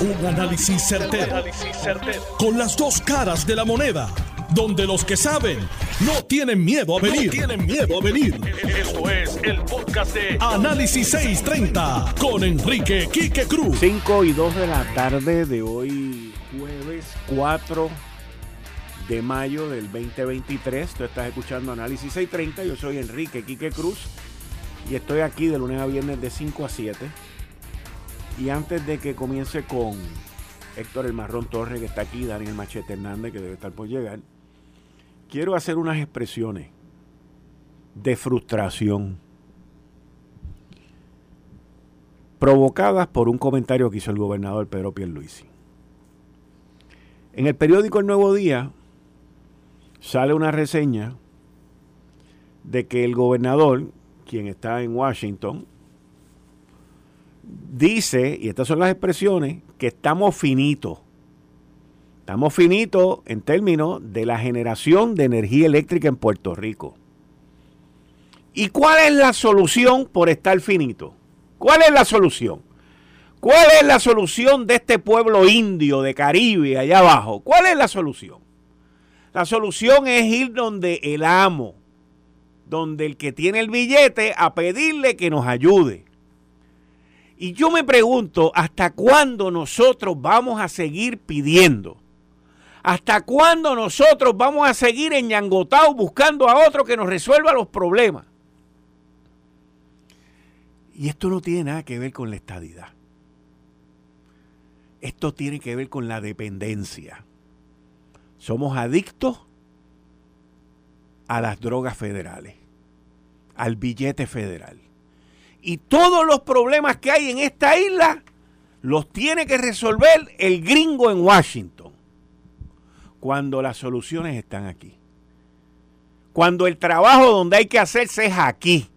Un análisis certero, Con las dos caras de la moneda. Donde los que saben no tienen miedo a venir. tienen miedo a venir. Esto es el podcast de Análisis 630 con Enrique Quique Cruz. 5 y 2 de la tarde de hoy, jueves 4 de mayo del 2023. Tú estás escuchando Análisis 630. Yo soy Enrique Quique Cruz y estoy aquí de lunes a viernes de 5 a 7 y antes de que comience con Héctor El Marrón Torres, que está aquí, Daniel Machete Hernández, que debe estar por llegar, quiero hacer unas expresiones de frustración provocadas por un comentario que hizo el gobernador Pedro Pierluisi. En el periódico El Nuevo Día sale una reseña de que el gobernador, quien está en Washington, dice, y estas son las expresiones, que estamos finitos. Estamos finitos en términos de la generación de energía eléctrica en Puerto Rico. ¿Y cuál es la solución por estar finito? ¿Cuál es la solución? ¿Cuál es la solución de este pueblo indio de Caribe allá abajo? ¿Cuál es la solución? La solución es ir donde el amo, donde el que tiene el billete, a pedirle que nos ayude. Y yo me pregunto, ¿hasta cuándo nosotros vamos a seguir pidiendo? ¿Hasta cuándo nosotros vamos a seguir enyangotados buscando a otro que nos resuelva los problemas? Y esto no tiene nada que ver con la estadidad. Esto tiene que ver con la dependencia. Somos adictos a las drogas federales, al billete federal. Y todos los problemas que hay en esta isla los tiene que resolver el gringo en Washington. Cuando las soluciones están aquí. Cuando el trabajo donde hay que hacerse es aquí.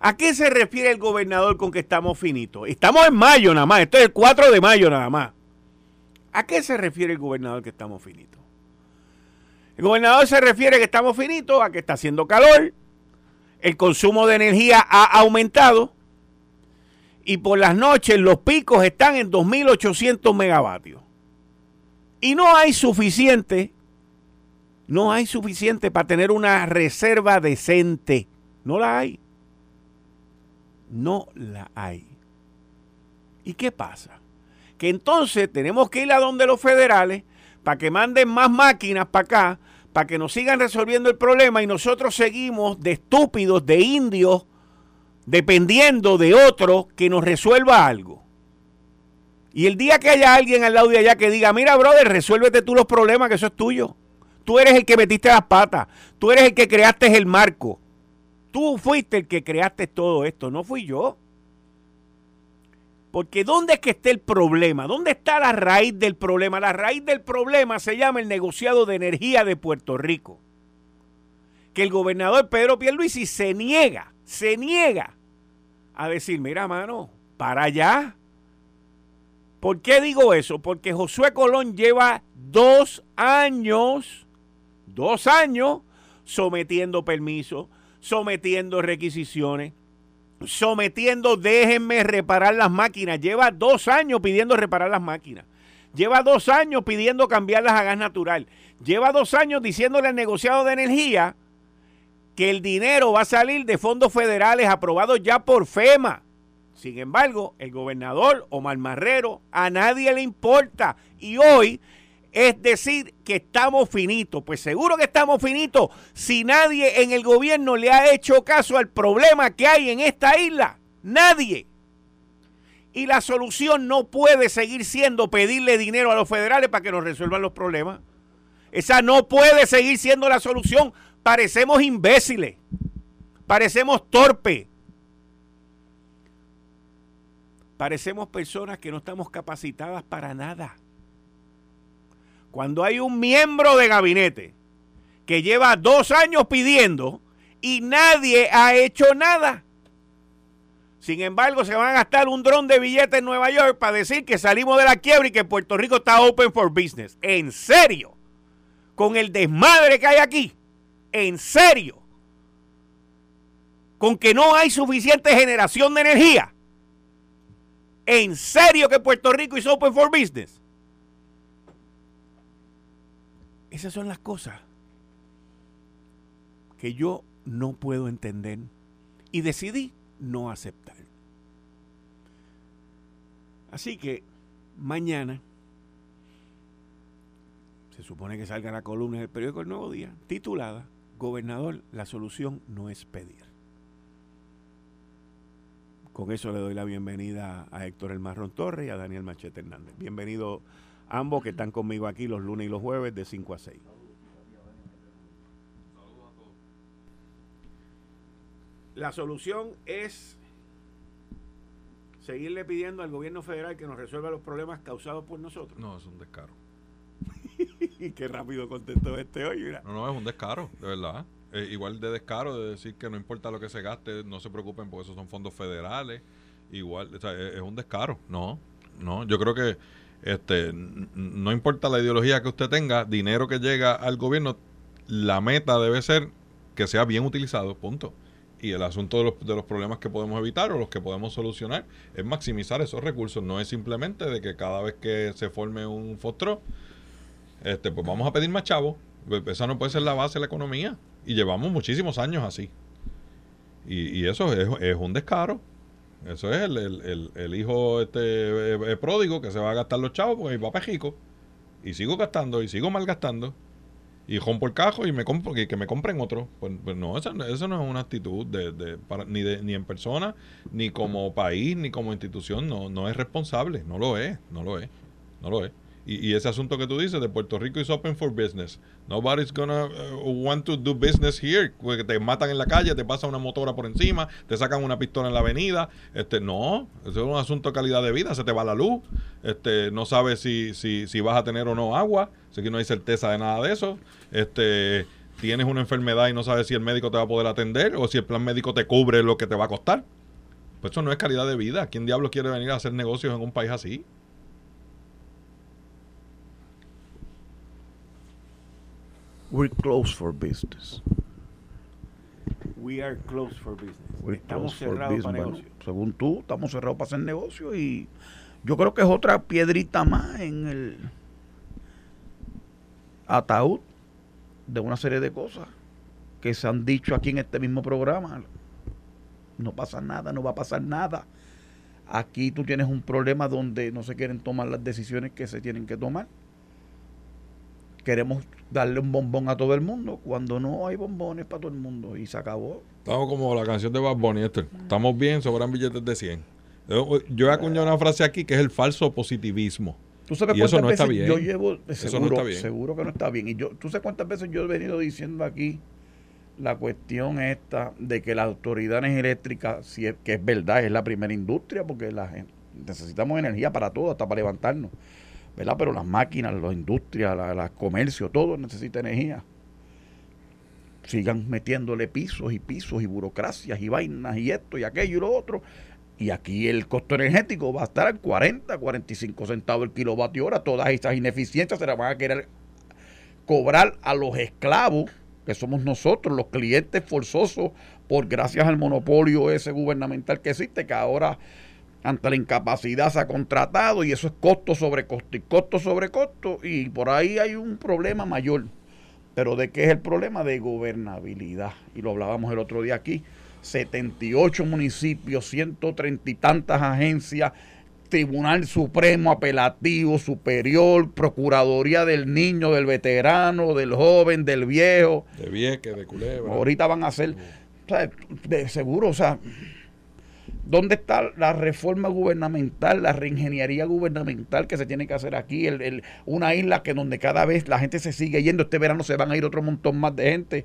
¿A qué se refiere el gobernador con que estamos finitos? Estamos en mayo nada más, esto es el 4 de mayo nada más. ¿A qué se refiere el gobernador que estamos finitos? El gobernador se refiere que estamos finitos a que está haciendo calor, el consumo de energía ha aumentado y por las noches los picos están en 2.800 megavatios. Y no hay suficiente, no hay suficiente para tener una reserva decente. No la hay. No la hay. ¿Y qué pasa? Que entonces tenemos que ir a donde los federales para que manden más máquinas para acá para que nos sigan resolviendo el problema y nosotros seguimos de estúpidos, de indios, dependiendo de otro que nos resuelva algo. Y el día que haya alguien al lado de allá que diga, mira, brother, resuélvete tú los problemas, que eso es tuyo. Tú eres el que metiste las patas. Tú eres el que creaste el marco. Tú fuiste el que creaste todo esto, no fui yo. Porque ¿dónde es que está el problema? ¿Dónde está la raíz del problema? La raíz del problema se llama el negociado de energía de Puerto Rico. Que el gobernador Pedro Pierluisi se niega, se niega a decir, mira mano, para allá. ¿Por qué digo eso? Porque Josué Colón lleva dos años, dos años, sometiendo permisos, sometiendo requisiciones, sometiendo, déjenme reparar las máquinas. Lleva dos años pidiendo reparar las máquinas. Lleva dos años pidiendo cambiarlas a gas natural. Lleva dos años diciéndole al negociado de energía que el dinero va a salir de fondos federales aprobados ya por FEMA. Sin embargo, el gobernador Omar Marrero a nadie le importa. Y hoy es decir que estamos finitos. Pues seguro que estamos finitos si nadie en el gobierno le ha hecho caso al problema que hay en esta isla. Nadie. Y la solución no puede seguir siendo pedirle dinero a los federales para que nos resuelvan los problemas. Esa no puede seguir siendo la solución. Parecemos imbéciles. Parecemos torpes. Parecemos personas que no estamos capacitadas para nada cuando hay un miembro de gabinete que lleva dos años pidiendo y nadie ha hecho nada. Sin embargo, se van a gastar un dron de billetes en Nueva York para decir que salimos de la quiebra y que Puerto Rico está open for business. ¿En serio? Con el desmadre que hay aquí. ¿En serio? Con que no hay suficiente generación de energía. ¿En serio que Puerto Rico es open for business? Esas son las cosas que yo no puedo entender y decidí no aceptar. Así que mañana se supone que salga la columna del periódico El Nuevo Día titulada Gobernador, la solución no es pedir. Con eso le doy la bienvenida a Héctor El Marrón Torres y a Daniel Machete Hernández. Bienvenido ambos que están conmigo aquí los lunes y los jueves de 5 a 6. La solución es seguirle pidiendo al gobierno federal que nos resuelva los problemas causados por nosotros. No, es un descaro. y qué rápido contestó este hoy. No, no, es un descaro, de verdad. igual de descaro de decir que no importa lo que se gaste, no se preocupen porque esos son fondos federales. Igual, o sea, es, un descaro. No, no, yo creo que este no importa la ideología que usted tenga, dinero que llega al gobierno, la meta debe ser que sea bien utilizado, punto. Y el asunto de los, de los, problemas que podemos evitar o los que podemos solucionar es maximizar esos recursos. No es simplemente de que cada vez que se forme un fostro, este, pues vamos a pedir más chavos. Esa no puede ser la base de la economía. Y llevamos muchísimos años así. Y, eso es, un descaro. Eso es el, el, hijo este eh, eh, pródigo que se va a gastar los chavos porque va rico. Y sigo gastando y sigo malgastando y rompo el cajo y me compro, que, que me compren otro. Pues, pues no, eso, no es una actitud de, ni, de, ni en persona, ni como país, ni como institución. No, no es responsable. No lo es. No lo es. No lo es. Y, ese asunto que tú dices de Puerto Rico is open for business. Nobody's gonna uh, want to do business here. Porque te matan en la calle, te pasa una motora por encima, te sacan una pistola en la avenida. Este, no, eso es un asunto de calidad de vida. Se te va la luz. Este, no sabes si, si, si vas a tener o no agua. Así que no hay certeza de nada de eso. Este, tienes una enfermedad y no sabes si el médico te va a poder atender o si el plan médico te cubre lo que te va a costar. Pues eso no es calidad de vida. ¿Quién diablos quiere venir a hacer negocios en un país así? We're closed for business. We are closed for business. estamos cerrados para negocios. según tú, estamos cerrados para hacer negocios y yo creo que es otra piedrita más en el ataúd de una serie de cosas que se han dicho aquí en este mismo programa. No pasa nada, no va a pasar nada. Aquí tú tienes un problema donde no se quieren tomar las decisiones que se tienen que tomar queremos darle un bombón a todo el mundo cuando no hay bombones para todo el mundo y se acabó. Estamos como la canción de Bad Bunny, Estamos bien, sobran billetes de 100. Yo, he acuñado una frase aquí que es el falso positivismo. ¿Tú sabes y eso no está bien. Yo llevo, eso no está bien. seguro que no está bien. Y yo, tú sabes cuántas veces yo he venido diciendo aquí la cuestión esta de que las autoridades eléctricas, si es, que es verdad, es la primera industria, porque la necesitamos energía para todo, hasta para levantarnos. ¿Verdad? Pero las máquinas, las industrias, el comercio, todo necesita energía. Sigan metiéndole pisos y pisos y burocracias y vainas y esto y aquello y lo otro. Y aquí el costo energético va a estar en 40, 45 centavos el kilovatio hora. Todas esas ineficiencias se las van a querer cobrar a los esclavos, que somos nosotros, los clientes forzosos, por gracias al monopolio ese gubernamental que existe, que ahora ante la incapacidad se ha contratado y eso es costo sobre costo y costo sobre costo y por ahí hay un problema mayor. Pero ¿de qué es el problema? De gobernabilidad. Y lo hablábamos el otro día aquí. 78 municipios, 130 y tantas agencias, Tribunal Supremo, Apelativo, Superior, Procuraduría del Niño, del Veterano, del Joven, del Viejo. De Vieque, de Culebra. Ahorita van a ser, de seguro, o sea, ¿Dónde está la reforma gubernamental, la reingeniería gubernamental que se tiene que hacer aquí? El, una isla que donde cada vez la gente se sigue yendo. Este verano se van a ir otro montón más de gente.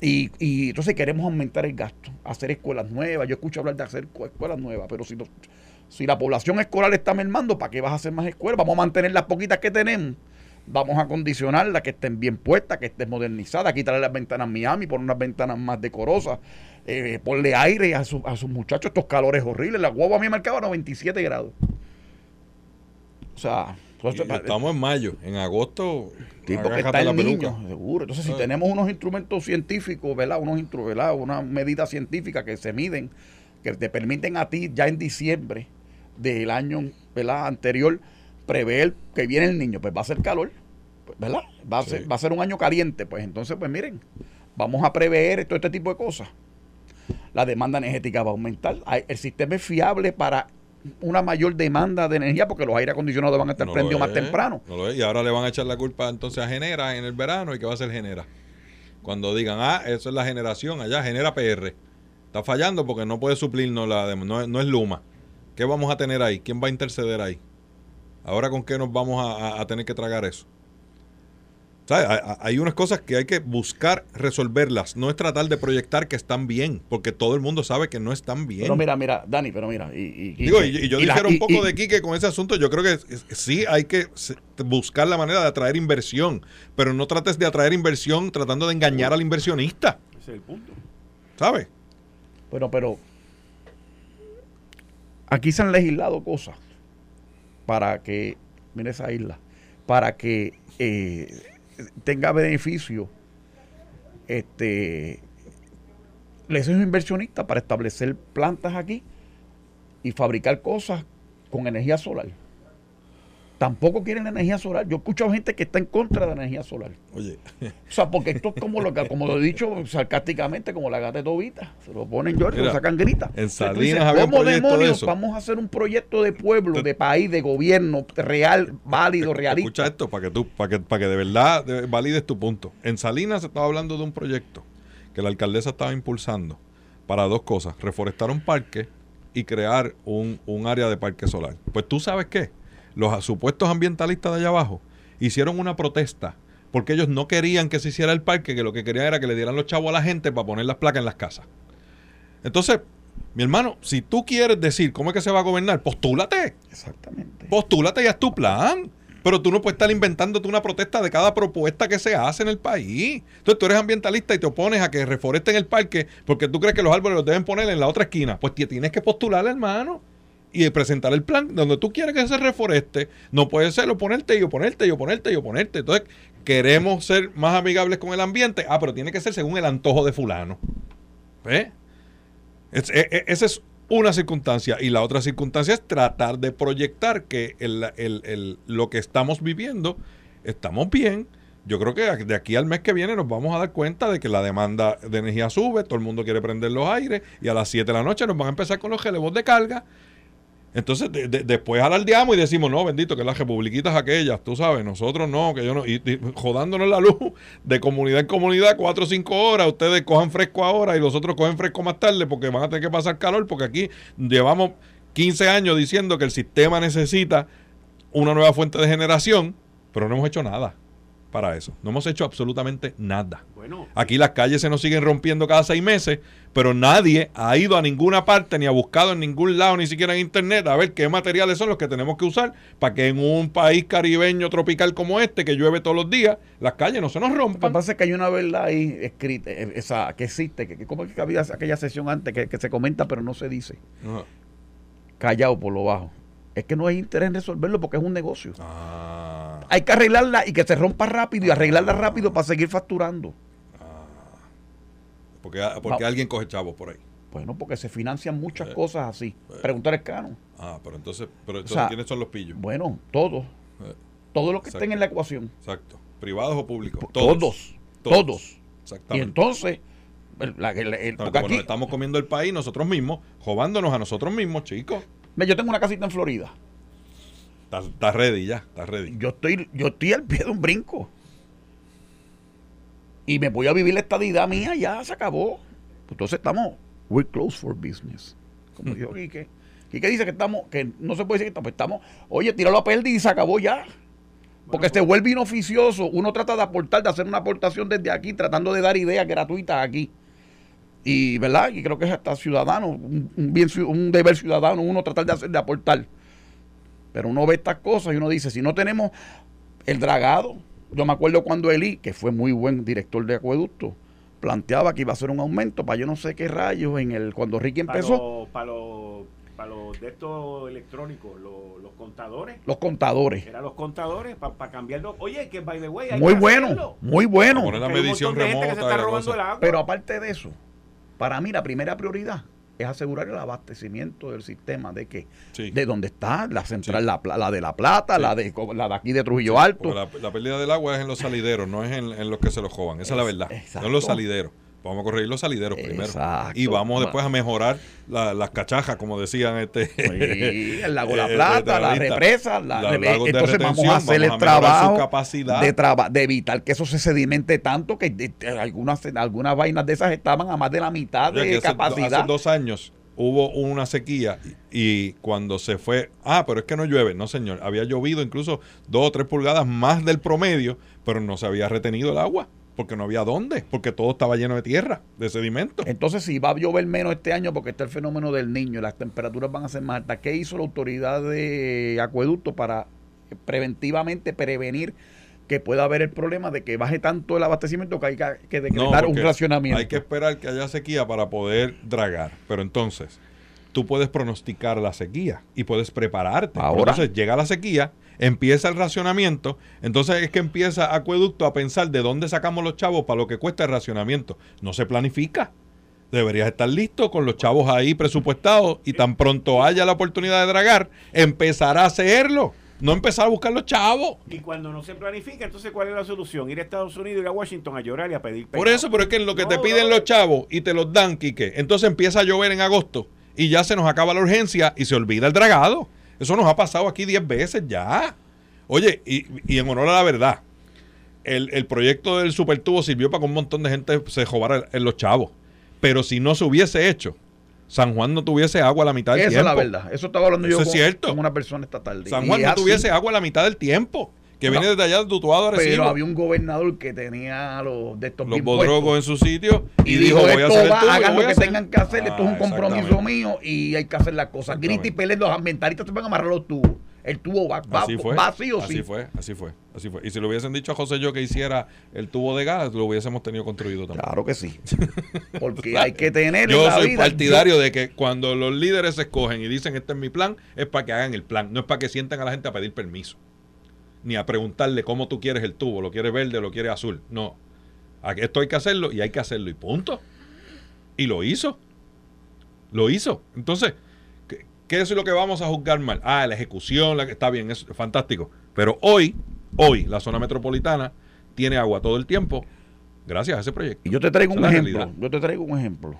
Y, y entonces queremos aumentar el gasto, hacer escuelas nuevas. Yo escucho hablar de hacer escuelas nuevas, pero si, si la población escolar está mermando, ¿para qué vas a hacer más escuelas? Vamos a mantener las poquitas que tenemos vamos a condicionarlas, que estén bien puestas, que estén modernizadas, quitarle las ventanas Miami, poner unas ventanas más decorosas, eh, ponle aire a, a sus muchachos estos calores horribles. La guagua a mí marcaba 97 grados. O sea, estamos en mayo, en agosto. Tipo que está el niño, seguro. Entonces, si tenemos unos instrumentos científicos, ¿verdad? Unos ¿verdad? Una medida científica que se miden, que te permiten a ti ya en diciembre del año ¿verdad? anterior prever que viene el niño, pues va a ser calor, pues, ¿verdad? Va a, ser, va a ser un año caliente, pues entonces, pues miren, vamos a prever todo este tipo de cosas. La demanda energética va a aumentar, el sistema es fiable para una mayor demanda de energía porque los aire acondicionados van a estar prendidos más temprano. y ahora le van a echar la culpa entonces a Genera en el verano y qué va a ser Genera. Cuando digan, ah, eso es la generación, allá genera PR. Está fallando porque no puede suplirnos la no, no es Luma. ¿Qué vamos a tener ahí? ¿Quién va a interceder ahí? Ahora con qué nos vamos a, tener que tragar eso. Hay, unas cosas que hay que buscar resolverlas. No es tratar de proyectar que están bien, porque todo el mundo sabe que no están bien. Pero mira, mira, Dani, pero mira. Y, Digo, y, yo dijera un poco de Quique con ese asunto. Yo creo que sí hay que buscar la manera de atraer inversión, pero no trates de atraer inversión tratando de engañar al inversionista. Ese es el punto. ¿Sabes? Bueno, pero aquí se han legislado cosas para que, mire esa isla, para que eh, tenga beneficio, este, les es inversionista para establecer plantas aquí y fabricar cosas con energía solar tampoco quieren energía solar. Yo he escuchado gente que está en contra de la energía solar. Oye. O sea, porque esto es como lo que, como lo he dicho sarcásticamente, como la gata de Tobita. Se lo ponen George, lo sacan grita. En Salinas ¿Cómo demonios vamos a hacer un proyecto de pueblo, de país, de gobierno real, válido, realista? Escucha esto para que tú, para que, para que de verdad valides tu punto. En Salinas se estaba hablando de un proyecto que la alcaldesa estaba impulsando para dos cosas: reforestar un parque y crear un, un área de parque solar. Pues tú sabes qué los supuestos ambientalistas de allá abajo hicieron una protesta porque ellos no querían que se hiciera el parque, que lo que querían era que le dieran los chavos a la gente para poner las placas en las casas. Entonces, mi hermano, si tú quieres decir cómo es que se va a gobernar, postúlate. Exactamente. Postúlate y haz tu plan. Pero tú no puedes estar inventándote una protesta de cada propuesta que se hace en el país. Entonces tú eres ambientalista y te opones a que reforesten el parque porque tú crees que los árboles los deben poner en la otra esquina. Pues tienes que postular, hermano y presentar el plan donde tú quieres que se reforeste. No puede ser oponerte y oponerte y oponerte y oponerte. Entonces, queremos ser más amigables con el ambiente. Ah, pero tiene que ser según el antojo de fulano. ¿Ves? E, e, esa es una circunstancia. Y la otra circunstancia es tratar de proyectar que lo que estamos viviendo, estamos bien. Yo creo que de aquí al mes que viene nos vamos a dar cuenta de que la demanda de energía sube, todo el mundo quiere prender los aires y a las 7 de la noche nos van a empezar con los relevos de carga entonces, después alardeamos y decimos, no, bendito, que las republiquitas aquellas, tú sabes, nosotros no, que yo no, y, jodándonos la luz de comunidad en comunidad, cuatro o cinco horas, ustedes cojan fresco ahora y los otros cogen fresco más tarde porque van a tener que pasar calor, porque aquí llevamos 15 años diciendo que el sistema necesita una nueva fuente de generación, pero no hemos hecho nada para eso. No hemos hecho absolutamente nada. Bueno, Aquí las calles se nos siguen rompiendo cada seis meses, pero nadie ha ido a ninguna parte ni ha buscado en ningún lado, ni siquiera en internet, a ver qué materiales son los que tenemos que usar para que en un país caribeño tropical como este, que llueve todos los días, las calles no se nos rompan. Lo que pasa es que hay una verdad ahí escrita, eh, esa, que existe, que, como que había aquella sesión antes que, se comenta pero no se dice. Callado por lo bajo. Es que no hay interés en resolverlo porque es un negocio. Ah hay que arreglarla y que se rompa rápido y arreglarla rápido para seguir facturando. Ah. porque, porque alguien coge chavos por ahí. Bueno, porque se financian muchas eh, cosas así. Eh. Preguntar el cano. Ah, pero entonces, pero entonces ¿quiénes son los pillos? Bueno, todos. Eh. Todos los que estén en la ecuación. Exacto. ¿Privados o públicos? Todos. Todos. Exactamente. Y entonces, estamos comiendo el país nosotros mismos, jovándonos a nosotros mismos, chicos. Yo tengo una casita en Florida. Está, ready ya, está ready. Yo estoy, yo estoy al pie de un brinco. Y me voy a vivir la estadidad mía, ya se acabó. Entonces estamos, we're close for business. Como dijo Quique. Quique dice que estamos, que no se puede decir que estamos, estamos oye, tíralo a pérdida y se acabó ya. Porque se vuelve inoficioso. Uno trata de aportar, de hacer una aportación desde aquí, tratando de dar ideas gratuitas aquí. Y, ¿verdad? Y creo que es hasta ciudadano, un, bien, un deber ciudadano, uno tratar de hacer, de aportar. Pero uno ve estas cosas y uno dice, si no tenemos el dragado, yo me acuerdo cuando Eli, que fue muy buen director de acueducto, planteaba que iba a ser un aumento para yo no sé qué rayos en el cuando Ricky empezó. Para los para los de estos electrónicos, los, contadores. Los contadores. Eran los contadores para cambiarlo. Oye, que by the way, hay muy bueno, muy bueno. la medición remota. Pero aparte de eso, para mí la primera prioridad es asegurar el abastecimiento del sistema de que de donde está la central la, la, de la plata la de la de aquí de Trujillo Alto. la, pérdida del agua es en los salideros no es en, en los que se lo joban esa es, la verdad no en los salideros Vamos a corregir los salideros primero. Y vamos después a mejorar las cachajas, como decían este. el lago La Plata, la represa. La, entonces vamos a hacer el trabajo capacidad. De, de evitar que eso se sedimente tanto que algunas, algunas vainas de esas estaban a más de la mitad de capacidad. Hace dos años hubo una sequía y cuando se fue, ah, pero es que no llueve. No, señor, había llovido incluso dos o tres pulgadas más del promedio, pero no se había retenido el agua porque no había dónde, porque todo estaba lleno de tierra, de sedimento. Entonces, si va a llover menos este año porque está el fenómeno del niño y las temperaturas van a ser más altas, ¿qué hizo la autoridad de acueducto para preventivamente prevenir que pueda haber el problema de que baje tanto el abastecimiento que hay que decretar un racionamiento? Hay que esperar que haya sequía para poder dragar, pero entonces tú puedes pronosticar la sequía y puedes prepararte. Ahora, entonces llega la sequía empieza el racionamiento, entonces es que empieza Acueducto a pensar de dónde sacamos los chavos para lo que cuesta el racionamiento. No se planifica. Deberías estar listo con los chavos ahí presupuestados y tan pronto haya la oportunidad de dragar, empezar a hacerlo. No empezar a buscar los chavos. Y cuando no se planifica, entonces ¿cuál es la solución? Ir a Estados Unidos, ir a Washington a llorar y a pedir Por eso, pero es que en lo que te piden los chavos y te los dan, Quique, entonces empieza a llover en agosto y ya se nos acaba la urgencia y se olvida el dragado. Eso nos ha pasado aquí 10 veces ya. Oye, y, en honor a la verdad, el, proyecto del supertubo sirvió para que un montón de gente se jobara en los chavos. Pero si no se hubiese hecho, San Juan no tuviese agua a la mitad del tiempo. Esa es la verdad. Eso estaba hablando yo con, cierto. una persona esta tarde. San Juan no tuviese agua a la mitad del tiempo. Que viene allá de Tutuado Pero había un gobernador que tenía los de estos Los bodrogos en su sitio y, dijo, voy a hacer hagan lo que tengan que hacer, esto es un ah, compromiso mío y hay que hacer las cosas. Grita y pelea, los ambientalistas se van a amarrar los tubos el tubo va, así fue, vacío así fue, así fue, así fue. Y si le hubiesen dicho a José yo que hiciera el tubo de gas, lo hubiésemos tenido construido también. Claro que sí. Porque hay que tener Yo soy partidario de que cuando los líderes se escogen y dicen este es mi plan, es para que hagan el plan, no es para que sientan a la gente a pedir permiso. Ni a preguntarle cómo tú quieres el tubo, lo quieres verde, lo quieres azul. No. Esto hay que hacerlo y hay que hacerlo y punto. Y lo hizo. Lo hizo. Entonces, ¿Qué es lo que vamos a juzgar mal? Ah, la ejecución, la que está bien, es fantástico. Pero hoy, hoy, la zona metropolitana tiene agua todo el tiempo gracias a ese proyecto. Y yo te traigo un ejemplo. Yo te traigo un ejemplo.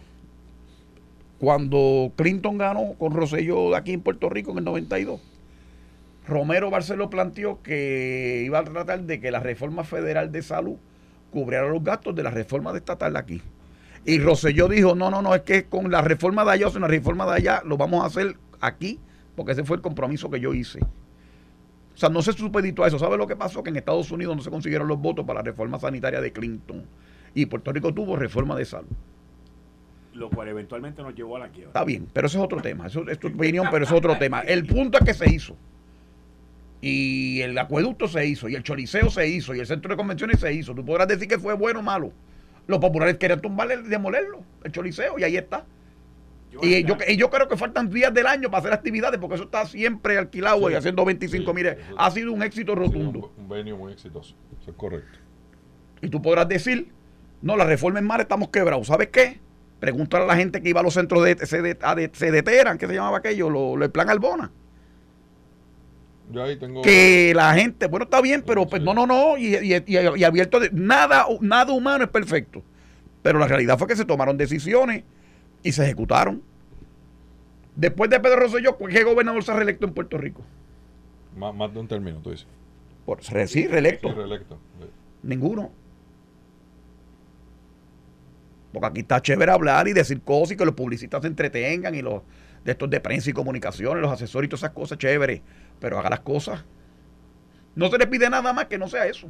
Cuando Clinton ganó con Rosselló aquí en Puerto Rico en el 92, Romero Barceló planteó que iba a tratar de que la reforma federal de salud cubriera los gastos de la reforma de estatal aquí. Y Rosselló dijo, no, no, no, es que con la reforma de allá o sea, la reforma de allá lo vamos a hacer aquí, porque ese fue el compromiso que yo hice. O sea, no se supeditó a eso. ¿Sabe lo que pasó? Que en Estados Unidos no se consiguieron los votos para la reforma sanitaria de Clinton. Y Puerto Rico tuvo reforma de salud. Lo cual eventualmente nos llevó a la quiebra. Está bien, pero eso es otro tema. Eso es tu opinión, pero es otro tema. El punto es que se hizo. Y el acueducto se hizo, y el choliseo se hizo, y el centro de convenciones se hizo. Tú podrás decir que fue bueno o malo. Los populares querían tumbarle, demolerlo, el choliseo, y ahí está. Y yo, yo creo que faltan días del año para hacer actividades, porque eso está siempre alquilado y haciendo 25. Mire, ha sido un éxito rotundo. un, venio muy exitoso, eso es correcto. Y tú podrás decir, no, la reforma es mala, estamos quebrados. ¿Sabes qué? Pregúntale a la gente que iba a los centros de se deteran, ¿qué se llamaba aquello? Lo, el plan Albona. Yo ahí tengo... Que la gente, bueno, está bien, pero pues, no, no, no, y, y abierto, de, nada, nada humano es perfecto. Pero la realidad fue que se tomaron decisiones y se ejecutaron. Después de Pedro Rosselló, ¿qué gobernador se ha reelecto en Puerto Rico? Más, de un término, tú dices. Por, sí, reelecto. Ninguno. Porque aquí está chévere hablar y decir cosas y que los publicistas se entretengan y los de estos de prensa y comunicaciones, los asesores y todas esas cosas, chévere. Pero haga las cosas. No se le pide nada más que no sea eso.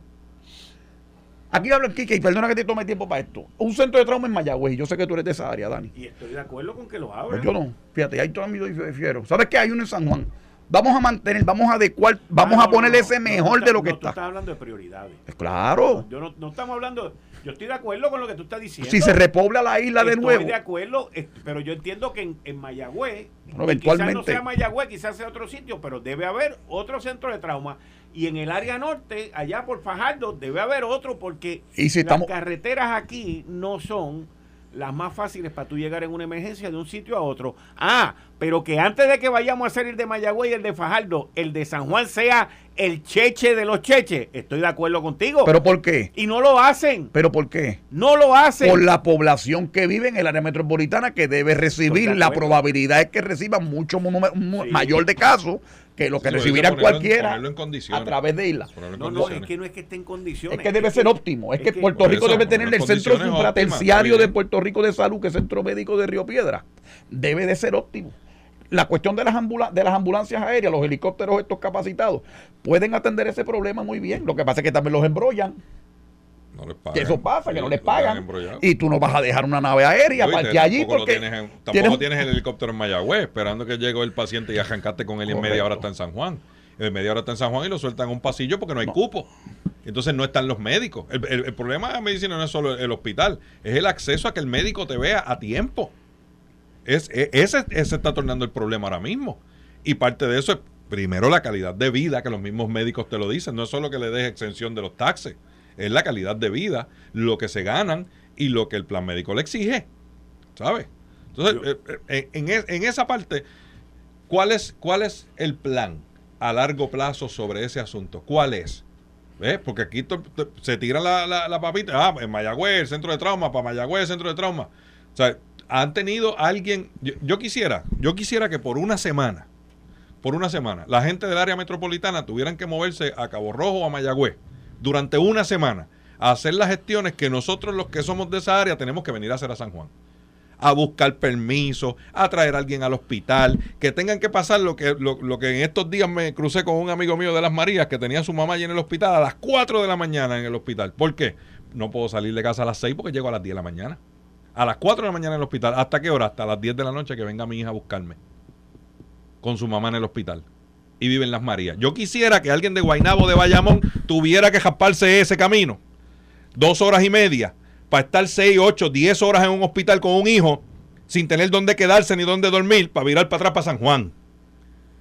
Aquí habla el Kike, y perdona que te tome tiempo para esto. Un centro de trauma en Mayagüez, yo sé que tú eres de esa área, Dani. Y estoy de acuerdo con que lo abran. Pues yo no. Fíjate, hay todo mi fiero. ¿Sabes qué? Hay uno en San Juan. Vamos a mantener, vamos a adecuar, vamos a ponerle ese mejor de lo que está. Tú estás hablando de prioridades. Pues claro. Yo no, no, estamos hablando. Yo estoy de acuerdo con lo que tú estás diciendo. Si se repobla la isla de nuevo. Estoy de acuerdo, pero yo entiendo que en, en Mayagüez, eventualmente. quizás no sea Mayagüez, quizás sea otro sitio, pero debe haber otro centro de trauma y en el área norte, allá por Fajardo, debe haber otro porque las carreteras aquí no son las más fáciles para tú llegar en una emergencia de un sitio a otro. Ah, pero que antes de que vayamos a hacer el de Mayagüey y el de Fajardo, el de San Juan sea el cheche de los cheches. Estoy de acuerdo contigo. ¿Pero por qué? Y no lo hacen. ¿Pero por qué? No lo hacen. Por la población que vive en el área metropolitana que debe recibir. La probabilidad es que reciban mucho mayor de casos que lo que recibirán cualquiera a través de isla. No, no, es que no es que esté en condiciones. Es que debe ser óptimo. Es, que, Puerto Rico debe tener el centro supraterciario de Puerto Rico de Salud, que es el Centro Médico de Río Piedra. Debe de ser óptimo. La cuestión de las, de las ambulancias aéreas, los helicópteros estos capacitados, pueden atender ese problema muy bien. Lo que pasa es que también los embrollan. No les pagan. Que eso pasa, que no les pagan. Y tú no vas a dejar una nave aérea para que allí. Porque tienes tampoco tienes, el helicóptero en Mayagüez esperando que llegue el paciente y arrancaste con él y en media hora está en San Juan. En media hora está en San Juan y lo sueltan en un pasillo porque no hay cupo. Entonces no están los médicos. El, problema de la medicina no es solo el, hospital, es el acceso a que el médico te vea a tiempo. Es, e, ese, ese está tornando el problema ahora mismo. Y parte de eso es, primero, la calidad de vida, que los mismos médicos te lo dicen. No es solo que le des exención de los taxes es la calidad de vida, lo que se ganan y lo que el plan médico le exige. ¿Sabes? Entonces, eh, eh, en, en, esa parte, ¿cuál es, ¿cuál es el plan a largo plazo sobre ese asunto? ¿Cuál es? ¿Ves? Porque aquí se tira la, la, papita, ah, en Mayagüez, el centro de trauma, para Mayagüez, el centro de trauma. O sea, han tenido alguien, yo, yo, quisiera, yo quisiera que por una semana, por una semana, la gente del área metropolitana tuvieran que moverse a Cabo Rojo o a Mayagüez durante una semana a hacer las gestiones que nosotros los que somos de esa área tenemos que venir a hacer a San Juan. A buscar permiso, a traer a alguien al hospital, que tengan que pasar lo que, lo, que en estos días me crucé con un amigo mío de las Marías que tenía a su mamá allí en el hospital a las 4 de la mañana en el hospital. ¿Por qué? No puedo salir de casa a las 6 porque llego a las 10 de la mañana. A las 4 de la mañana en el hospital. ¿Hasta qué hora? Hasta las 10 de la noche que venga mi hija a buscarme. Con su mamá en el hospital y viven Las Marías. Yo quisiera que alguien de Guainabo de Bayamón tuviera que jasparse ese camino, dos horas y media, para estar seis, ocho, diez horas en un hospital con un hijo, sin tener dónde quedarse ni dónde dormir, para virar para atrás para San Juan.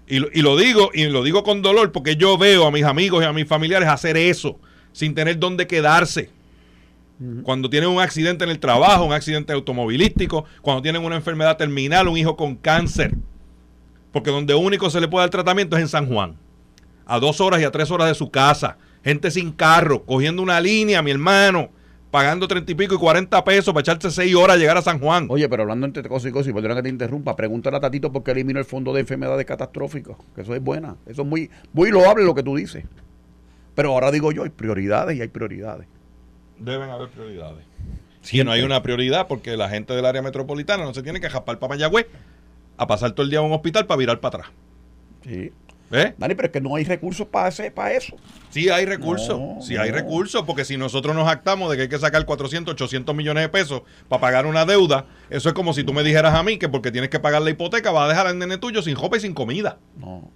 Y lo, y lo digo, y lo digo con dolor, porque yo veo a mis amigos y a mis familiares hacer eso, sin tener dónde quedarse. Cuando tienen un accidente en el trabajo, un accidente automovilístico, cuando tienen una enfermedad terminal, un hijo con cáncer porque donde único se le puede dar tratamiento es en San Juan. A dos horas y a tres horas de su casa. Gente sin carro, cogiendo una línea, mi hermano, pagando treinta y pico y cuarenta pesos para echarse seis horas a llegar a San Juan. Oye, pero hablando entre cosas y cosas, y perdona que te interrumpa, pregúntale a Tatito por qué eliminó el fondo de enfermedades catastróficas. Que eso es buena. Eso es muy, muy loable lo que tú dices. Pero ahora digo yo, hay prioridades y hay prioridades. Deben haber prioridades. Si no hay una prioridad, porque la gente del área metropolitana no se tiene que japar para Mayagüez a pasar todo el día a un hospital para virar para atrás. Sí. ¿Eh? Dani, pero es que no hay recursos para, para eso. Sí hay recursos, sí hay recursos, porque si nosotros nos actamos de que hay que sacar 400, 800 millones de pesos para pagar una deuda, eso es como si tú me dijeras a mí que porque tienes que pagar la hipoteca vas a dejar al nene tuyo sin ropa y sin comida. No.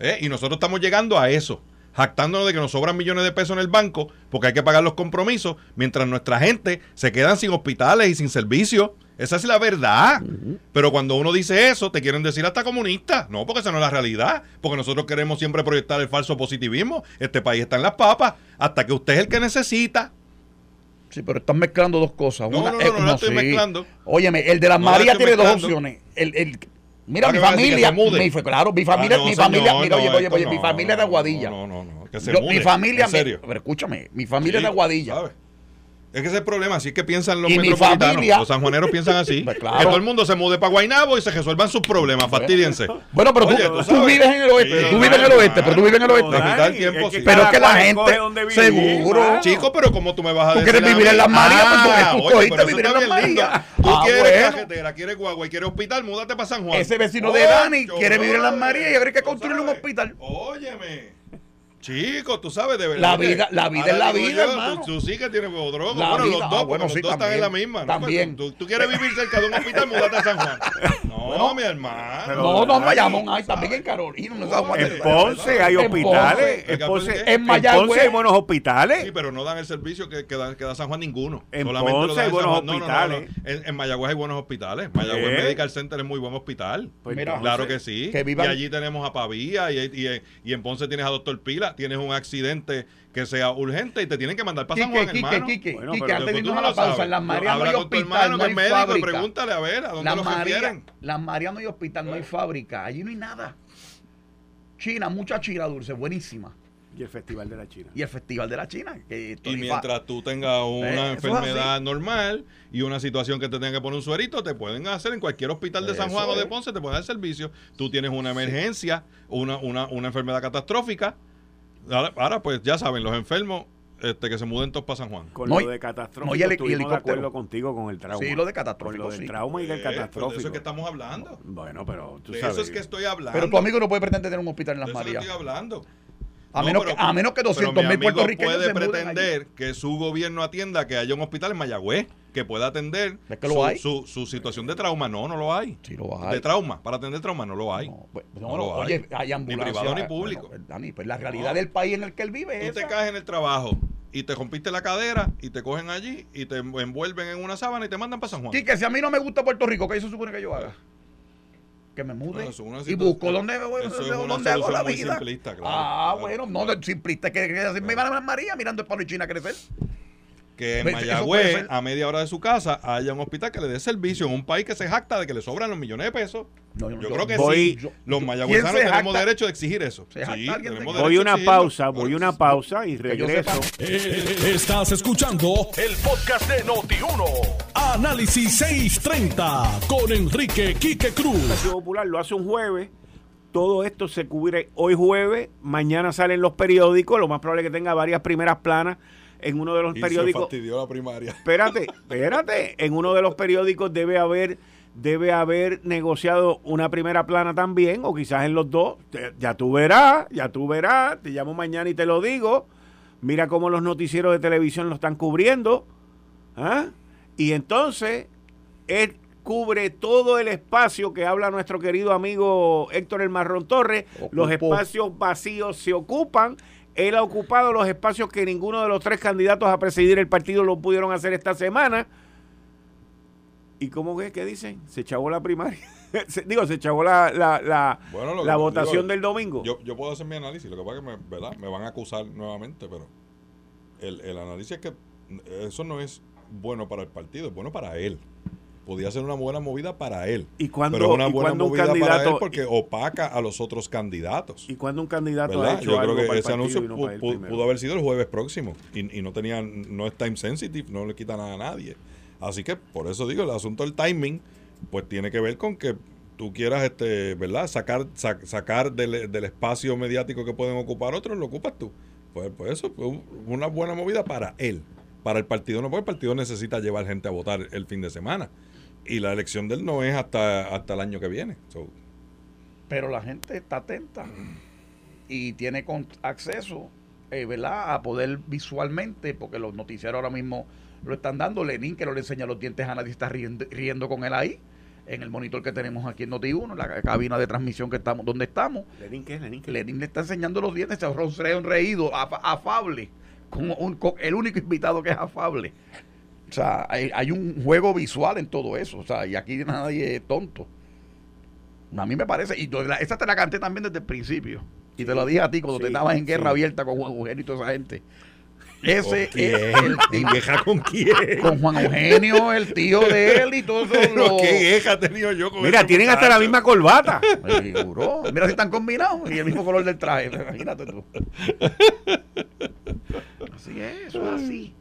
¿Eh? Y nosotros estamos llegando a eso, jactándonos de que nos sobran millones de pesos en el banco porque hay que pagar los compromisos, mientras nuestra gente se quedan sin hospitales y sin servicios esa es la verdad. Pero cuando uno dice eso, te quieren decir hasta comunista. No, porque esa no es la realidad. Porque nosotros queremos siempre proyectar el falso positivismo. Este país está en las papas. Hasta que usted es el que necesita. Sí, pero están mezclando dos cosas. No, no, no, no, estoy mezclando. Óyeme, el de las Marías tiene dos opciones. El, el, mira, mi familia, mi, claro, mi familia, ah, mi familia, mira, oye, oye, oye, mi familia es de Aguadilla. No, no, no, que se mude, Mi familia, en serio. pero escúchame, mi familia es de Aguadilla. ¿sabes? Es que ese es el problema, así es que piensan los metropolitanos. los sanjuaneros piensan así. Pues que todo el mundo se mude para Guaynabo y se resuelvan sus problemas, fastidiense. Bueno, pero tú, vives en el oeste, tú vives en el oeste, pero tú vives en el oeste. pero es que la gente, seguro. Chico, pero como tú me vas a decir. Tú quieres vivir en las Marías, pues tú cogiste vivir en las Marías. Tú ah, quieres cajetera, quieres guagua y quieres hospital, múdate para San Juan. Ese vecino de Dani quiere vivir en las Marías y habría que construir un hospital. Óyeme. Chico, tú sabes, de verdad. La vida, la vida es la vida, hermano. Tú, sí que tienes droga. bueno, los dos, ah, bueno, los dos están en la misma. También. Tú, tú, quieres vivir cerca de un hospital, mudate a San Juan. No, mi hermano. No, no, Bayamón hay también en Carolina. No, en Ponce hay hospitales. En Ponce, en Mayagüez hay buenos hospitales. Sí, pero no dan el servicio que, que, da, que da San Juan ninguno. En Solamente Ponce hay buenos hospitales. En, en, Mayagüez hay buenos hospitales. Mayagüez Medical Center es muy buen hospital. Pues claro que sí. y allí tenemos a Pavía y, y, y en Ponce tienes a Doctor Pila. Tienes un accidente que sea urgente y te tienen que mandar para San Juan, Quique, hermano. Quique, Bueno, Quique, antes de irnos no a la pausa, sabes. en las Marianas no hay con tu hospital, hermano no hay es médico y fábrica. pregúntale a ver a dónde Las lo María, refieren. las María no hay hospital, no hay fábrica. Allí no hay nada. China, mucha china dulce, buenísima. Y el Festival de la China. Y el Festival de la China. Que Y mientras tú tengas una Eh, es enfermedad normal y una situación que te tenga que poner un suerito, te pueden hacer en cualquier hospital de San Eso Juan o de es. Ponce, te pueden dar servicio. Tú tienes una emergencia, una, una, una enfermedad catastrófica. Ahora, ahora, pues ya saben, los enfermos este, que se muden todos para San Juan. Con No, lo de catastrófico, no, y el- estuvimos de helicóptero. acuerdo contigo con el trauma. Sí, lo de catastrófico, Con lo del sí. trauma y del Eh, catastrófico. de eso es que estamos hablando. Bueno, pero tú De sabes. eso es que estoy hablando. Pero tu amigo no puede pretender tener un hospital en De las eso que Marías. estoy hablando. A, No, menos pero- que, a menos que pero 200 mi mil puertorriqueños puede se pretender allí. que su gobierno atienda que haya un hospital en Mayagüez que pueda atender ¿Es que lo su, hay? su- su situación de trauma. No, no lo hay. Sí lo hay. De trauma, para atender trauma no lo hay. No, pues, No no, lo oye, hay. hay Ni privado ni bueno, público. pues, Dani, pues la realidad No. del país en el que él vive es Tú te caes en el trabajo y te rompiste la cadera y te cogen allí y te envuelven en una sábana y te mandan para San Juan. Quique, si a mí no me gusta Puerto Rico, ¿qué se supone que yo haga? Que me mude Bueno, y busco dónde, dónde hago la vida. claro, ah, claro, bueno, no, claro. de simplista que, que me van a María mirando el palo y China crecer. Que en Pues, Mayagüez, a media hora de su casa, haya un hospital que le dé servicio en un país que se jacta de que le sobran los millones de pesos. No, yo, yo- creo que voy- sí. yo- Los ¿quién mayagüezanos tenemos jacta? derecho de exigir eso. ¿Se jacta Sí, Voy una a pausa, voy una pausa y regreso. sepa. Eh, Estás escuchando el podcast de Noti1. Análisis 630 con Enrique Quique Cruz. Partido Popular lo hace un jueves. Todo esto se cubre hoy jueves. Mañana salen los periódicos. Lo más probable es que tenga varias primeras planas en uno de los Y periódicos. se fastidió la primaria. Espérate, espérate. En uno de los periódicos debe haber debe haber negociado una primera plana también, o quizás en los dos. Ya tú verás, ya tú verás. Te llamo mañana y te lo digo. Mira cómo los noticieros de televisión lo están cubriendo. ¿Ah? Y entonces, él cubre todo el espacio que habla nuestro querido amigo Héctor El Marrón Torres. Los espacios vacíos se ocupan. Él ha ocupado los espacios que ninguno de los tres candidatos a presidir el partido lo pudieron hacer esta semana. ¿Y cómo es que dicen? Se echó la primaria. Digo, se echó la, la, la, Bueno, lo la que- votación digo, del domingo. Yo, yo puedo hacer mi análisis, lo que pasa es que me, ¿verdad? me van a acusar nuevamente, pero el, el análisis es que eso no es bueno para el partido, es bueno para él. Podía ser una buena movida para él. ¿Y cuándo- pero es una buena cuándo un movida para él porque opaca a los otros candidatos. ¿Y cuando un candidato ha ¿verdad? hecho Yo algo creo que ese anuncio no pudo haber sido el jueves próximo y, y no tenía, no es time sensitive, no le quita nada a nadie. Así que por eso digo, el asunto del timing, pues tiene que ver con que tú quieras, este, ¿verdad? Sacar, sa- sacar del, del espacio mediático que pueden ocupar otros, lo ocupas tú. Pues, pues eso, fue una buena movida para él. Para el partido no, porque el partido necesita llevar gente a votar el fin de semana. Y la elección de él no es hasta, hasta el año que viene. So, Pero la gente está atenta y tiene con- acceso, eh, ¿verdad? A poder visualmente, porque los noticieros ahora mismo lo están dando. Lenin, que no le enseña los dientes a nadie, está riendo, riendo con él ahí, en el monitor que tenemos aquí en Noti1, en la cabina de transmisión que estamos, donde estamos. ¿Lenin qué? ¿Lenin qué? Lenin le está enseñando los dientes, se ha reído, af- afable, con, un- con el único invitado que es afable. O sea, hay, hay un juego visual en todo eso. O sea, y aquí nadie es tonto. A mí me parece, y la- esa te la canté también desde el principio. Y te lo dije a ti cuando Sí, te estabas en guerra sí. abierta con Juan Eugenio y toda esa gente. Ese es ¿Quién? el ¿En tipo. queja con quién? Con Juan Eugenio, el tío de él y todo eso. Pero lo- qué queja he tenido yo con Mira, tienen hasta la misma corbata. Seguro. Mira si están combinados y el mismo color del traje. Imagínate tú. Así es, eso es así.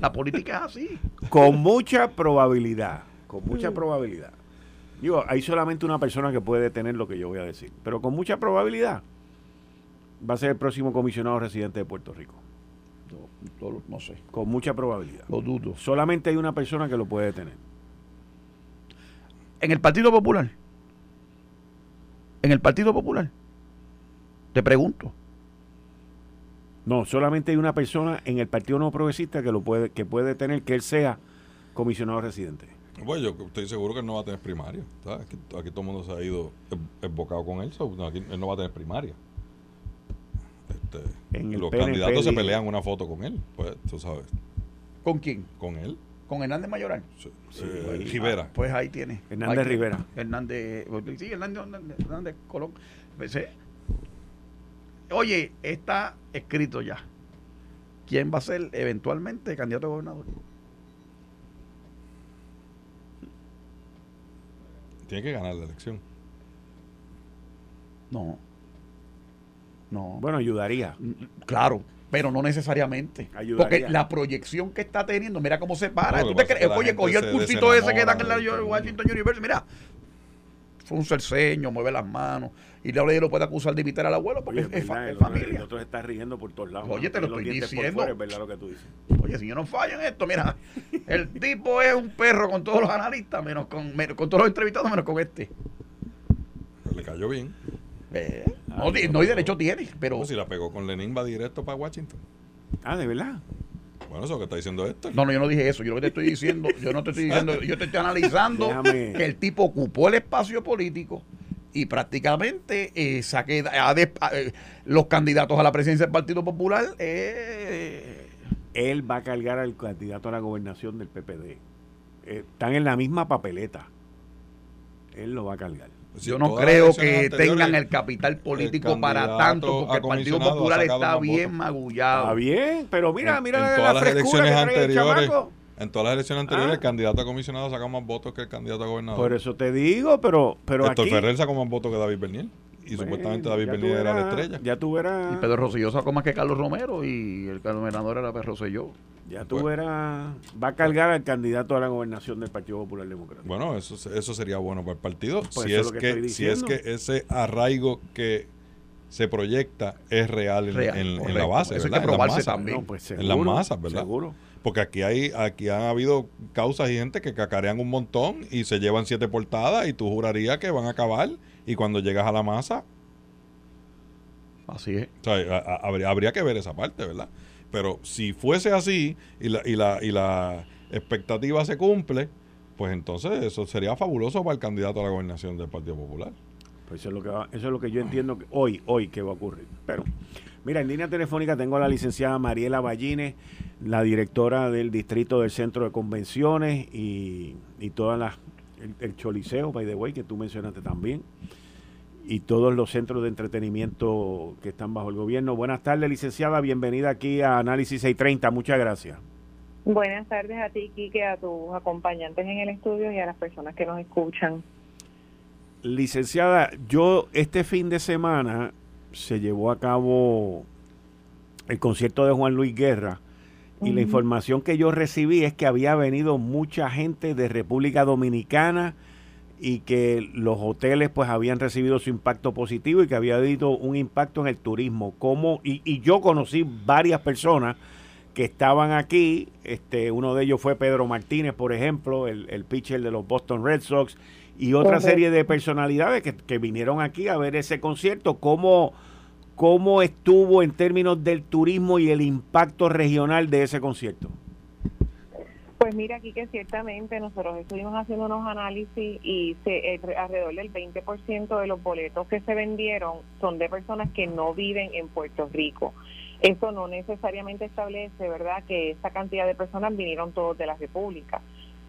La política es así. con mucha probabilidad, con mucha probabilidad. Digo, hay solamente una persona que puede detener lo que yo voy a decir, pero con mucha probabilidad va a ser el próximo comisionado residente de Puerto Rico. Yo no sé, Con mucha probabilidad. lo dudo. Solamente hay una persona que lo puede detener. En el Partido Popular. En el Partido Popular. Te pregunto. No, solamente hay una persona en el Partido No Progresista que lo puede, que puede detener que él sea comisionado residente. Bueno, yo estoy seguro que él no va a tener primaria. ¿sabes? Aquí, aquí todo el mundo se ha ido em- embocado con él. no, aquí él no va a tener primaria. Este, En los PNP candidatos se pelean una foto con él. Pues tú sabes, ¿Con quién? con él. Con Hernández Mayoral. Sí, eh, Rivera. Pues ahí tiene. Hernández Ahí tiene. Rivera. Hernández. Sí, Hernández, Hernández, Hernández Colón. Pues, eh, oye, está escrito ya. ¿Quién va a ser eventualmente candidato a gobernador? Tiene que ganar la elección. No. No. Bueno, ayudaría. Claro, pero no necesariamente. Ayudaría. Porque la proyección que está teniendo, mira cómo se para. No, ¿Tú te crees? Oye, cogió el cursito ese que dan en la. Washington University. Mira, fue un cerceño, mueve las manos. Y la ley lo puede acusar de imitar al abuelo porque Oye, es, es fa- verdad, es el otro- familia. El otro se está riendo por todos lados. Oye, te lo estoy diciendo. fuera, es verdad lo que tú dices. Oye, si yo no fallo en esto, mira, el tipo es un perro con todos los analistas, menos con, menos- con todos los entrevistados, menos con este. Le cayó bien. Eh, no, di- no hay derecho tiene, pero Pues si la pegó con Lenin va directo para Washington. Ah, ¿de verdad? Bueno, eso es lo que está diciendo esto. no, no, yo no dije eso. Yo lo que te estoy diciendo, yo no te estoy diciendo, yo te estoy analizando Déjame- que el tipo ocupó el espacio político y prácticamente eh, saque a des- a- eh, los candidatos a la presidencia del Partido Popular. eh, Él va a cargar al candidato a la gobernación del PPD. Eh, están en la misma papeleta. Él lo va a cargar. Si yo no creo que tengan el capital político para tanto, porque el Partido Popular está bien votos. magullado. Está bien, pero mira, en- mira en la, todas la las elecciones anteriores, en todas las elecciones anteriores, Ah. el candidato a comisionado saca más votos que el candidato a gobernador. Por eso te digo, pero, pero Héctor aquí... Ferrer sacó más votos que David Bernier. Y Bueno, supuestamente David Bernier era la estrella. Ya tú verás. Y Pedro Rosselló sacó más que Carlos Romero y el gobernador era Pedro Rosselló. Ya tú Pues- verás. Va a cargar al candidato a la gobernación del Partido Popular Democrático. Bueno, eso, eso sería bueno para el partido. Pues si, es que si es que ese arraigo que se proyecta es real en, Real, en- en la base. Eso hay que En las probarse también. No, pues en seguro, las masas, ¿verdad? Seguro. Porque aquí hay aquí han habido causas y gente que cacarean un montón y se llevan siete portadas y tú jurarías que van a acabar y cuando llegas a la masa, Así es. o sea, a- a- habría, habría que ver esa parte, ¿verdad? Pero si fuese así y la, y la, y la expectativa se cumple, pues entonces eso sería fabuloso para el candidato a la gobernación del Partido Popular. Pues eso es lo que va- eso es lo que yo entiendo que hoy, hoy que va a ocurrir. Pero, mira, en línea telefónica tengo a la licenciada Mariela Ballines, la directora del distrito del Centro de Convenciones y, y todas las el, el Choliseo, by the way, que tú mencionaste también. Y todos los centros de entretenimiento que están bajo el gobierno. Buenas tardes, licenciada. Bienvenida aquí a Análisis 630. Muchas gracias. Buenas tardes a ti, Kike, a tus acompañantes en el estudio y a las personas que nos escuchan. Licenciada, yo este fin de semana se llevó a cabo el concierto de Juan Luis Guerra y la información que yo recibí es que había venido mucha gente de República Dominicana y que los hoteles pues habían recibido su impacto positivo y que había habido un impacto en el turismo. ¿Cómo? Y, y yo conocí varias personas que estaban aquí, este, uno de ellos fue Pedro Martínez, por ejemplo, el, el pitcher de los Boston Red Sox, y otra serie de personalidades que, que vinieron aquí a ver ese concierto. ¿Cómo, ¿Cómo estuvo en términos del turismo y el impacto regional de ese concierto? Pues mira, aquí que ciertamente nosotros estuvimos haciendo unos análisis y se, eh, alrededor del 20% de los boletos que se vendieron son de personas que no viven en Puerto Rico. Eso no necesariamente establece, ¿verdad?, que esta cantidad de personas vinieron todos de la República,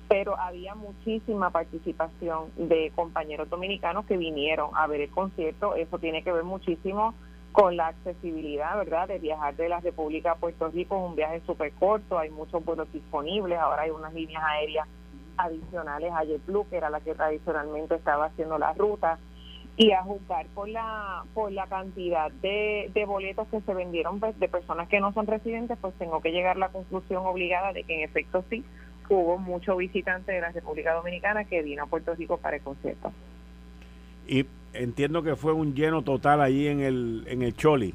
pero había muchísima participación de compañeros dominicanos que vinieron a ver el concierto. Eso tiene que ver muchísimo con la accesibilidad, ¿verdad?, de viajar de la República a Puerto Rico, es un viaje súper corto, hay muchos vuelos disponibles, ahora hay unas líneas aéreas adicionales a JetBlue, que era la que tradicionalmente estaba haciendo la ruta, y a juzgar por la por la cantidad de, de boletos que se vendieron pues, de personas que no son residentes, pues tengo que llegar a la conclusión obligada de que en efecto sí, hubo mucho visitante de la República Dominicana que vino a Puerto Rico para el concierto. Y entiendo que fue un lleno total allí en el, en el Choli.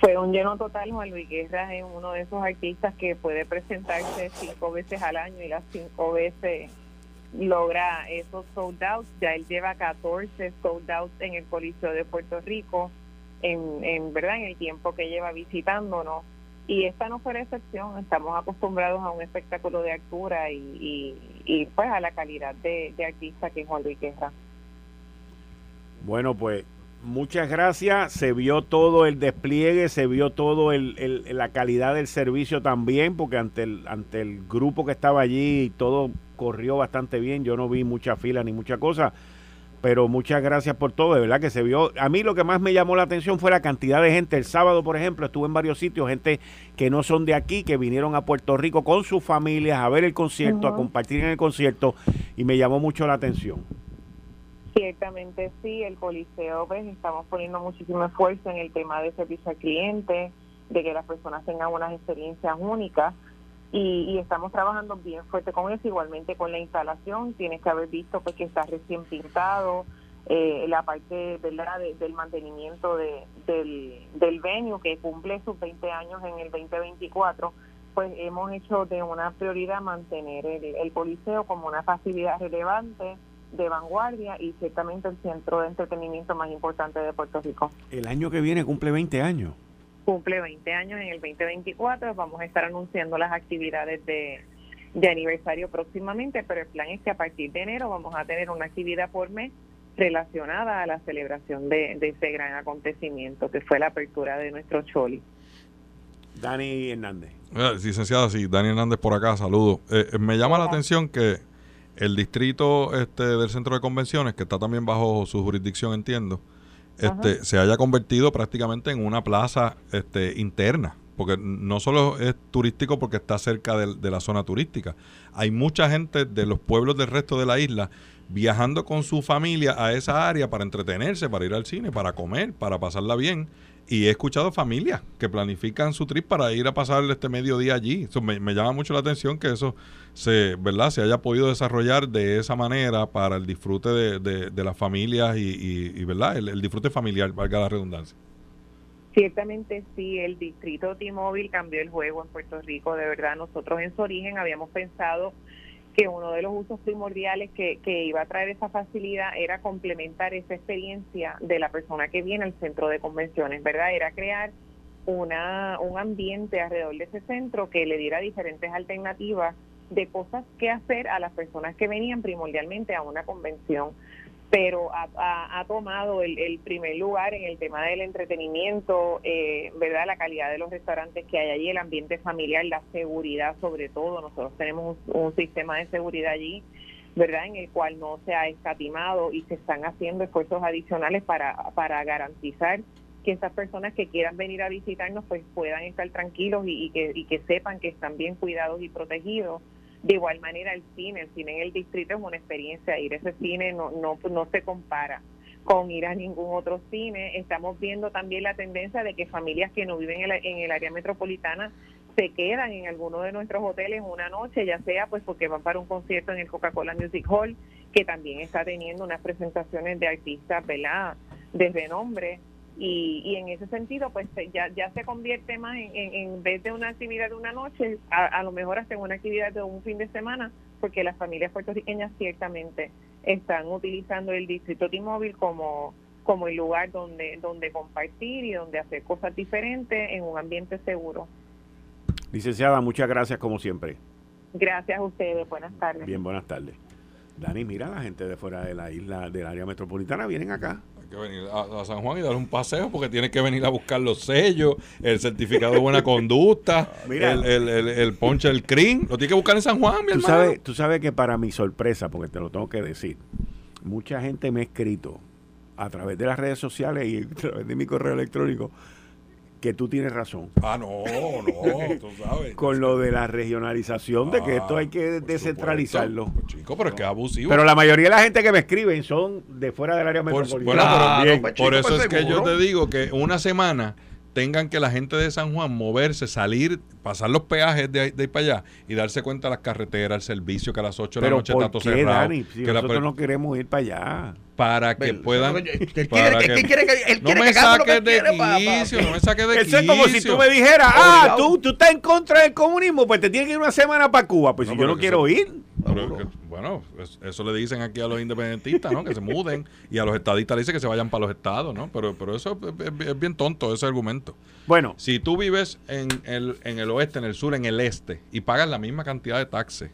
Fue un lleno total, Juan Luis Guerra es uno de esos artistas que puede presentarse cinco veces al año y las cinco veces logra esos sold outs. Ya él lleva 14 sold outs en el Coliseo de Puerto Rico, en, en verdad, en el tiempo que lleva visitándonos. Y esta no fue la excepción. Estamos acostumbrados a un espectáculo de altura y, y, pues a la calidad de, de artista que es Juan Luis Guerra. Bueno, pues muchas gracias. Se vio todo el despliegue, se vio todo el, el- la calidad del servicio también, porque ante el, ante el grupo que estaba allí todo corrió bastante bien. Yo no vi mucha fila ni mucha cosa. pero muchas gracias por todo, de verdad que se vio. A mí lo que más me llamó la atención fue la cantidad de gente. El sábado, por ejemplo, estuve en varios sitios, gente que no son de aquí, que vinieron a Puerto Rico con sus familias a ver el concierto, a compartir en el concierto, y me llamó mucho la atención. Ciertamente sí, el Coliseo, pues estamos poniendo muchísimo esfuerzo en el tema de servicio al cliente, de que las personas tengan unas experiencias únicas y, estamos trabajando bien fuerte con eso, igualmente con la instalación, tienes que haber visto pues que está recién pintado, eh, la parte ¿verdad? del mantenimiento de, del, del venue que cumple sus 20 años en el 2024, pues hemos hecho de una prioridad mantener el, el como una facilidad relevante de vanguardia y ciertamente el centro de entretenimiento más importante de Puerto Rico. El año que viene cumple 20 años cumple 20 años en el 2024. Vamos a estar anunciando las actividades de, de aniversario próximamente, pero el plan es que a partir de enero vamos a tener una actividad por mes relacionada a la celebración de, de ese gran acontecimiento que fue la apertura de nuestro Choli. Dani Hernández. licenciada, sí, Dani Hernández por acá, saludo. Eh, eh, me llama la atención que el distrito este del centro de convenciones, que está también bajo su jurisdicción, entiendo, este, se haya convertido prácticamente en una plaza este, interna. Porque no solo es turístico porque está cerca de, la zona turística. Hay mucha gente de los pueblos del resto de la isla viajando con su familia a esa área para entretenerse, para ir al cine, para comer, para pasarla bien. Y he escuchado familias que planifican su trip para ir a pasar este mediodía allí. Eso me, llama mucho la atención que eso se, ¿verdad? se haya podido desarrollar de esa manera para el disfrute de, de, las familias y, ¿verdad? El, disfrute familiar, valga la redundancia. Ciertamente sí, el distrito T-Mobile cambió el juego en Puerto Rico, de verdad. Nosotros en su origen habíamos pensado que uno de los usos primordiales que, que, iba a traer esa facilidad era complementar esa experiencia de la persona que viene al centro de convenciones, ¿verdad? Era crear una, un ambiente alrededor de ese centro que le diera diferentes alternativas de cosas que hacer a las personas que venían primordialmente a una convención pero ha, tomado el, primer lugar en el tema del entretenimiento, eh, ¿verdad? La calidad de los restaurantes que hay allí, el ambiente familiar, la seguridad sobre todo. Nosotros tenemos un, sistema de seguridad allí, ¿verdad? En el cual no se ha escatimado y se están haciendo esfuerzos adicionales para, para garantizar que esas personas que quieran venir a visitarnos pues puedan estar tranquilos y, que, y que sepan que están bien cuidados y protegidos de igual manera el cine, el cine en el distrito es una experiencia, ir a ese cine no, no, no se compara con ir a ningún otro cine. Estamos viendo también la tendencia de que familias que no viven en, en el área metropolitana se quedan en alguno de nuestros hoteles una noche, ya sea pues porque van para un concierto en el Coca-Cola Music Hall, que también está teniendo unas presentaciones de artistas, ¿verdad?, de renombre y, y en ese sentido, pues ya, ya se convierte más en, en, vez de una actividad de una noche, a, lo mejor hasta en una actividad de un fin de semana, porque las familias puertorriqueñas ciertamente están utilizando el distrito T-Mobile como, como el lugar donde, donde compartir y donde hacer cosas diferentes en un ambiente seguro. Licenciada, muchas gracias como siempre. Gracias a ustedes, buenas tardes. Bien, buenas tardes. Dani, mira, la gente de fuera de la isla, del área metropolitana, vienen acá que venir a, San Juan y dar un paseo porque tiene que venir a buscar los sellos, el certificado de buena conducta, el, el, el, ponche del CRIM. Lo tiene que buscar en San Juan, mi ¿Tú Sabes, tú sabes que para mi sorpresa, porque te lo tengo que decir, mucha gente me ha escrito a través de las redes sociales y a través de mi correo electrónico que tú tienes razón. Ah, no, no, tú sabes. Con lo de la regionalización, de que esto hay que descentralizarlo. Pues, chico, pero es que es abusivo. Pero la mayoría de la gente que me escriben son de fuera del área metropolitana. Bueno, pues, por eso pues, es que yo te digo que una semana tengan que la gente de San Juan moverse, salir, pasar los peajes de ahí, de para allá y darse cuenta de las carreteras, el servicio que a las 8 de la noche está todo cerrado. nosotros no queremos ir para allá. Para que puedan. no me saques de quicio, no me saques de quicio. es como si tú me dijeras, ah, tú, tú estás en contra del comunismo, pues te tienes que ir una semana para Cuba. Pues si yo no quiero ir. Bueno, eso le dicen aquí a los independentistas, ¿no? Que se muden. Y a los estadistas le dicen que se vayan para los estados, ¿no? Pero, pero eso es, bien tonto, ese argumento. Bueno. Si tú vives en el, en el oeste, en el sur, en el este, y pagas la misma cantidad de taxes,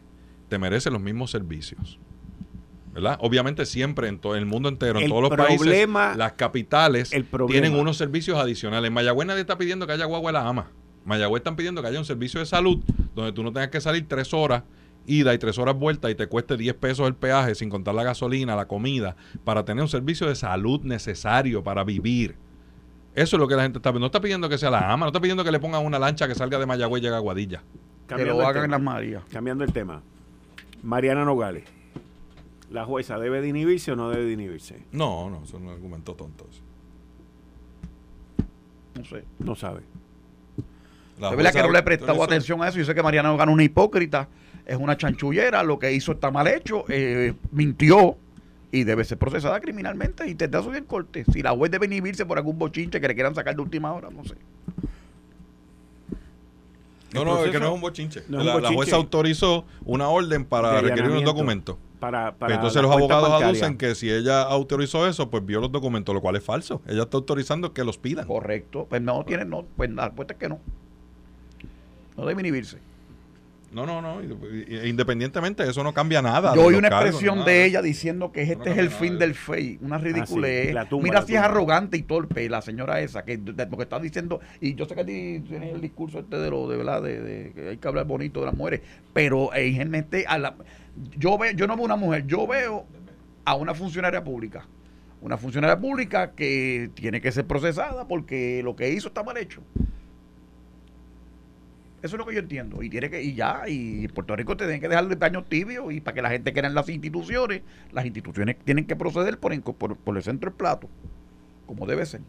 te mereces los mismos servicios. ¿verdad? Obviamente siempre en todo el mundo entero, en todos los países, las capitales tienen unos servicios adicionales. Mayagüez nadie está pidiendo que haya guagua la ama. Mayagüez están pidiendo que haya un servicio de salud donde tú no tengas que salir tres horas ida y tres horas vuelta y te cueste 10 pesos el peaje sin contar la gasolina, la comida, para tener un servicio de salud necesario para vivir. Eso es lo que la gente está pidiendo. No está pidiendo que sea la ama, no está pidiendo que le pongan una lancha que salga de Mayagüez y llegue a Guadilla. Que lo hagan en las Marías. Cambiando el tema. Mariana Nogales. ¿La jueza debe de inhibirse o no debe de inhibirse? No, no, eso es un argumento tonto. eso. No sé. No sabe. La Es verdad que no le he prestado atención a eso. Yo sé que Mariana Nogales es una hipócrita, es una chanchullera, lo que hizo está mal hecho, eh, mintió y debe ser procesada criminalmente y tendrá subir el corte. Si la juez debe inhibirse por algún bochinche que le quieran sacar de última hora, no sé. No, no, es que no es un bochinche. no es un la, la jueza autorizó una orden para requerir unos documentos. Para, para Entonces los abogados bancaria. aducen que si ella autorizó eso, pues vio los documentos, lo cual es falso. Ella está autorizando que los pidan. Correcto. Pues no tiene, no, pues la respuesta es que no. No debe inhibirse. No, no, no. y- Independientemente, eso no cambia nada. Yo oí una cargos, expresión de nada. ella diciendo que este No es el fin de del. FEI. Una Ah, sí, ridiculez. tumba, Mira si es arrogante y torpe la señora esa, que de- porque está diciendo, y yo sé que a ti tienes el discurso este de lo de verdad, de, de que hay que hablar bonito de las mujeres, pero eh, gente, a la, yo veo, yo no veo una mujer, yo veo a una funcionaria pública. Una funcionaria pública que tiene que ser procesada porque lo que hizo está mal hecho. Eso es lo que yo entiendo. Y tiene que, y ya, y Puerto Rico tiene que dejar de paños tibios y para que la gente crea en las instituciones, las instituciones tienen que proceder por, enco- por, por el centro del plato, como debe ser.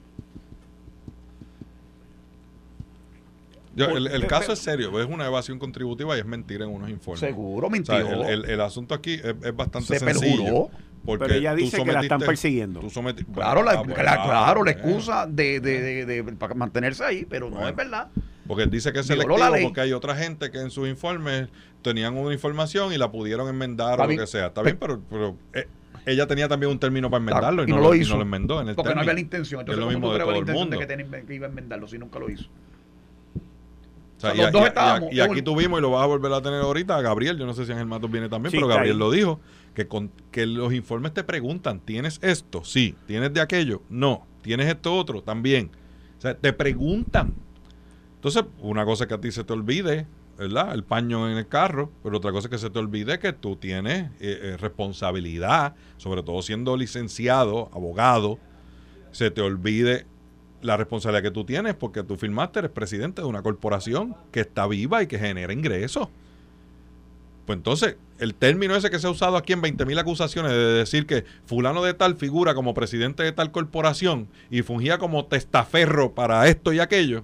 Yo- el, caso es serio, es una evasión contributiva y es mentira en unos informes. Seguro, O mintió. sea, el, el- el asunto aquí es, es bastante Se sencillo. perjuró. Porque Pero ella tú dice que la están persiguiendo. tú someti- Claro, la, ah, la- claro, la excusa de, de, de- de- para mantenerse ahí, pero no es verdad. Porque él dice que es selectivo porque hay otra gente que en sus informes tenían una información y la pudieron enmendar o lo que sea. Está bien, pero, pero, eh, ella tenía también un término para enmendarlo y, y no, no lo, lo y hizo. no lo enmendó en el Porque no había la intención. Entonces, es lo ¿cómo mismo de crees la todo el intención de mundo. que, tenía- que iba a enmendarlo si nunca lo hizo? O sea, O sea, y, los dos y- y- estábamos, y aquí tuvimos, y lo vas a volver a tener ahorita, a Gabriel, yo no sé si Ángel Matos viene también, Sí, pero Gabriel lo dijo, que, con, que los informes te preguntan, ¿tienes esto? Sí. ¿Tienes de aquello? No. ¿Tienes esto otro? También. O sea, te preguntan. Entonces, una cosa es que a ti se te olvide, ¿verdad? El paño en el carro, pero otra cosa es que se te olvide que tú tienes eh, eh, responsabilidad, sobre todo siendo licenciado, abogado, se te olvide la responsabilidad que tú tienes porque tú firmaste, eres presidente de una corporación que está viva y que genera ingresos. Pues entonces, el término ese que se ha usado aquí en 20.000 acusaciones de decir que fulano de tal figura como presidente de tal corporación y fungía como testaferro para esto y aquello,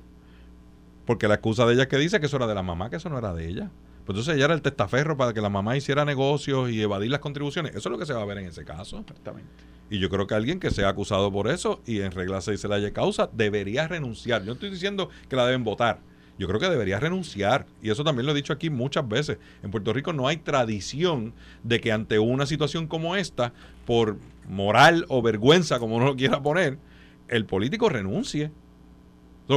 porque la excusa de ella es que dice que eso era de la mamá, que eso no era de ella. Pues entonces ella era el testaferro para que la mamá hiciera negocios y evadir las contribuciones. Eso es lo que se va a ver en ese caso. Exactamente. Y yo creo que alguien que sea acusado por eso y en regla 6 se le haya causa, debería renunciar. Yo no estoy diciendo que la deben votar. Yo creo que debería renunciar. Y eso también lo he dicho aquí muchas veces. En Puerto Rico no hay tradición de que ante una situación como esta, por moral o vergüenza, como uno lo quiera poner, el político renuncie.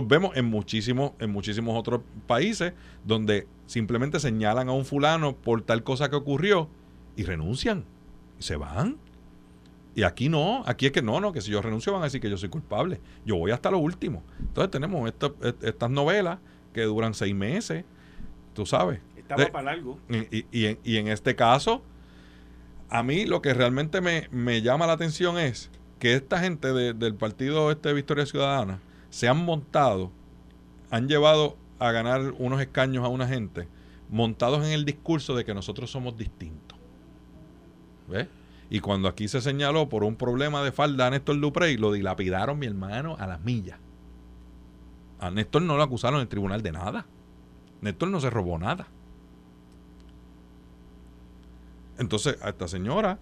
Vemos en muchísimos, en muchísimos otros países donde simplemente señalan a un fulano por tal cosa que ocurrió y renuncian. Y se van. Y aquí no, aquí es que no, no, que si yo renuncio van a decir que yo soy culpable. Yo voy hasta lo último. Entonces tenemos esta- est- estas novelas que duran seis meses, tú sabes. Estaba De- para y, y- y en, y en este caso, a mí lo que realmente me, me llama la atención es que esta gente de- del partido este Victoria Ciudadana se han montado, han llevado a ganar unos escaños a una gente montados en el discurso de que nosotros somos distintos. ¿Ves? Y cuando aquí se señaló por un problema de falda a Néstor Duprey, lo dilapidaron mi hermano a las millas. A Néstor no lo acusaron en el tribunal de nada. Néstor no se robó nada. Entonces, a esta señora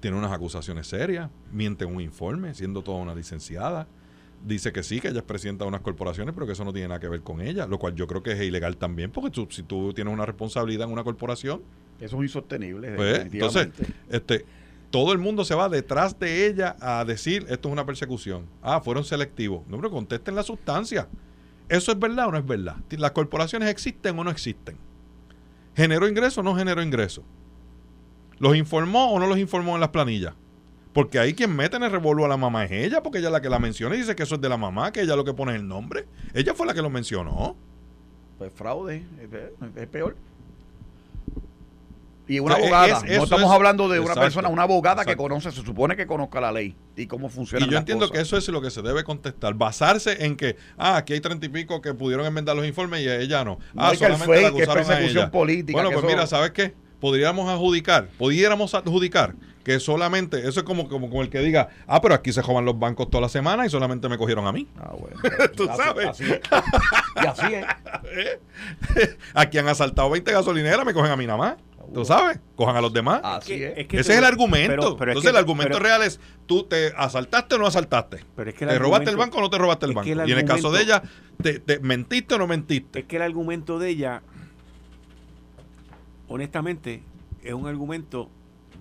tiene unas acusaciones serias, miente en un informe, siendo toda una licenciada. Dice que sí, que ella es presidenta de unas corporaciones, pero que eso no tiene nada que ver con ella, lo cual yo creo que es ilegal también, porque tú- si tú tienes una responsabilidad en una corporación, Eso es insostenible. pues, entonces, este, todo el mundo se va detrás de ella a decir esto es una persecución. Ah, fueron selectivos. No, pero contesten la sustancia. ¿Eso es verdad o no es verdad? ¿Las corporaciones existen o no existen? ¿Generó ingreso o no generó ingreso? ¿Los informó o no los informó en las planillas? Porque ahí quien mete en el revolvo a la mamá es ella, porque ella es la que la menciona y dice que eso es de la mamá, que ella es lo que pone el nombre. Ella fue la que lo mencionó. Pues fraude, es, pe- es peor. Y una O sea, abogada. es- no estamos es- hablando de una exacto, persona, una abogada que conoce, se supone que conozca la ley y cómo funciona. Y yo entiendo que eso es lo que se debe contestar. Basarse en que, ah, aquí hay treinta y pico que pudieron enmendar los informes y ella no. Ah, solamente la fake, que es acusaron a persecución ella. política, Bueno, pues eso- mira, ¿sabes qué? Podríamos adjudicar, pudiéramos adjudicar que solamente, eso es como, como, como el que diga, ah, pero aquí se jodan los bancos toda la semana y solamente me cogieron a mí. Ah, bueno. Tú Así- sabes. así es. Y así es. Aquí han asaltado 20 gasolineras, me cogen a mí nada más. ¿Tú sabes? Cojan a los demás. Así es. que Ese tú- es el argumento. pero- pero es Entonces que- el argumento pero- real es, ¿tú te asaltaste o no asaltaste? Pero es que el ¿Te robaste el banco o no te robaste el banco? el y en el caso de ella, ¿te, te mentiste o no mentiste? Es que el argumento de ella, honestamente, es un argumento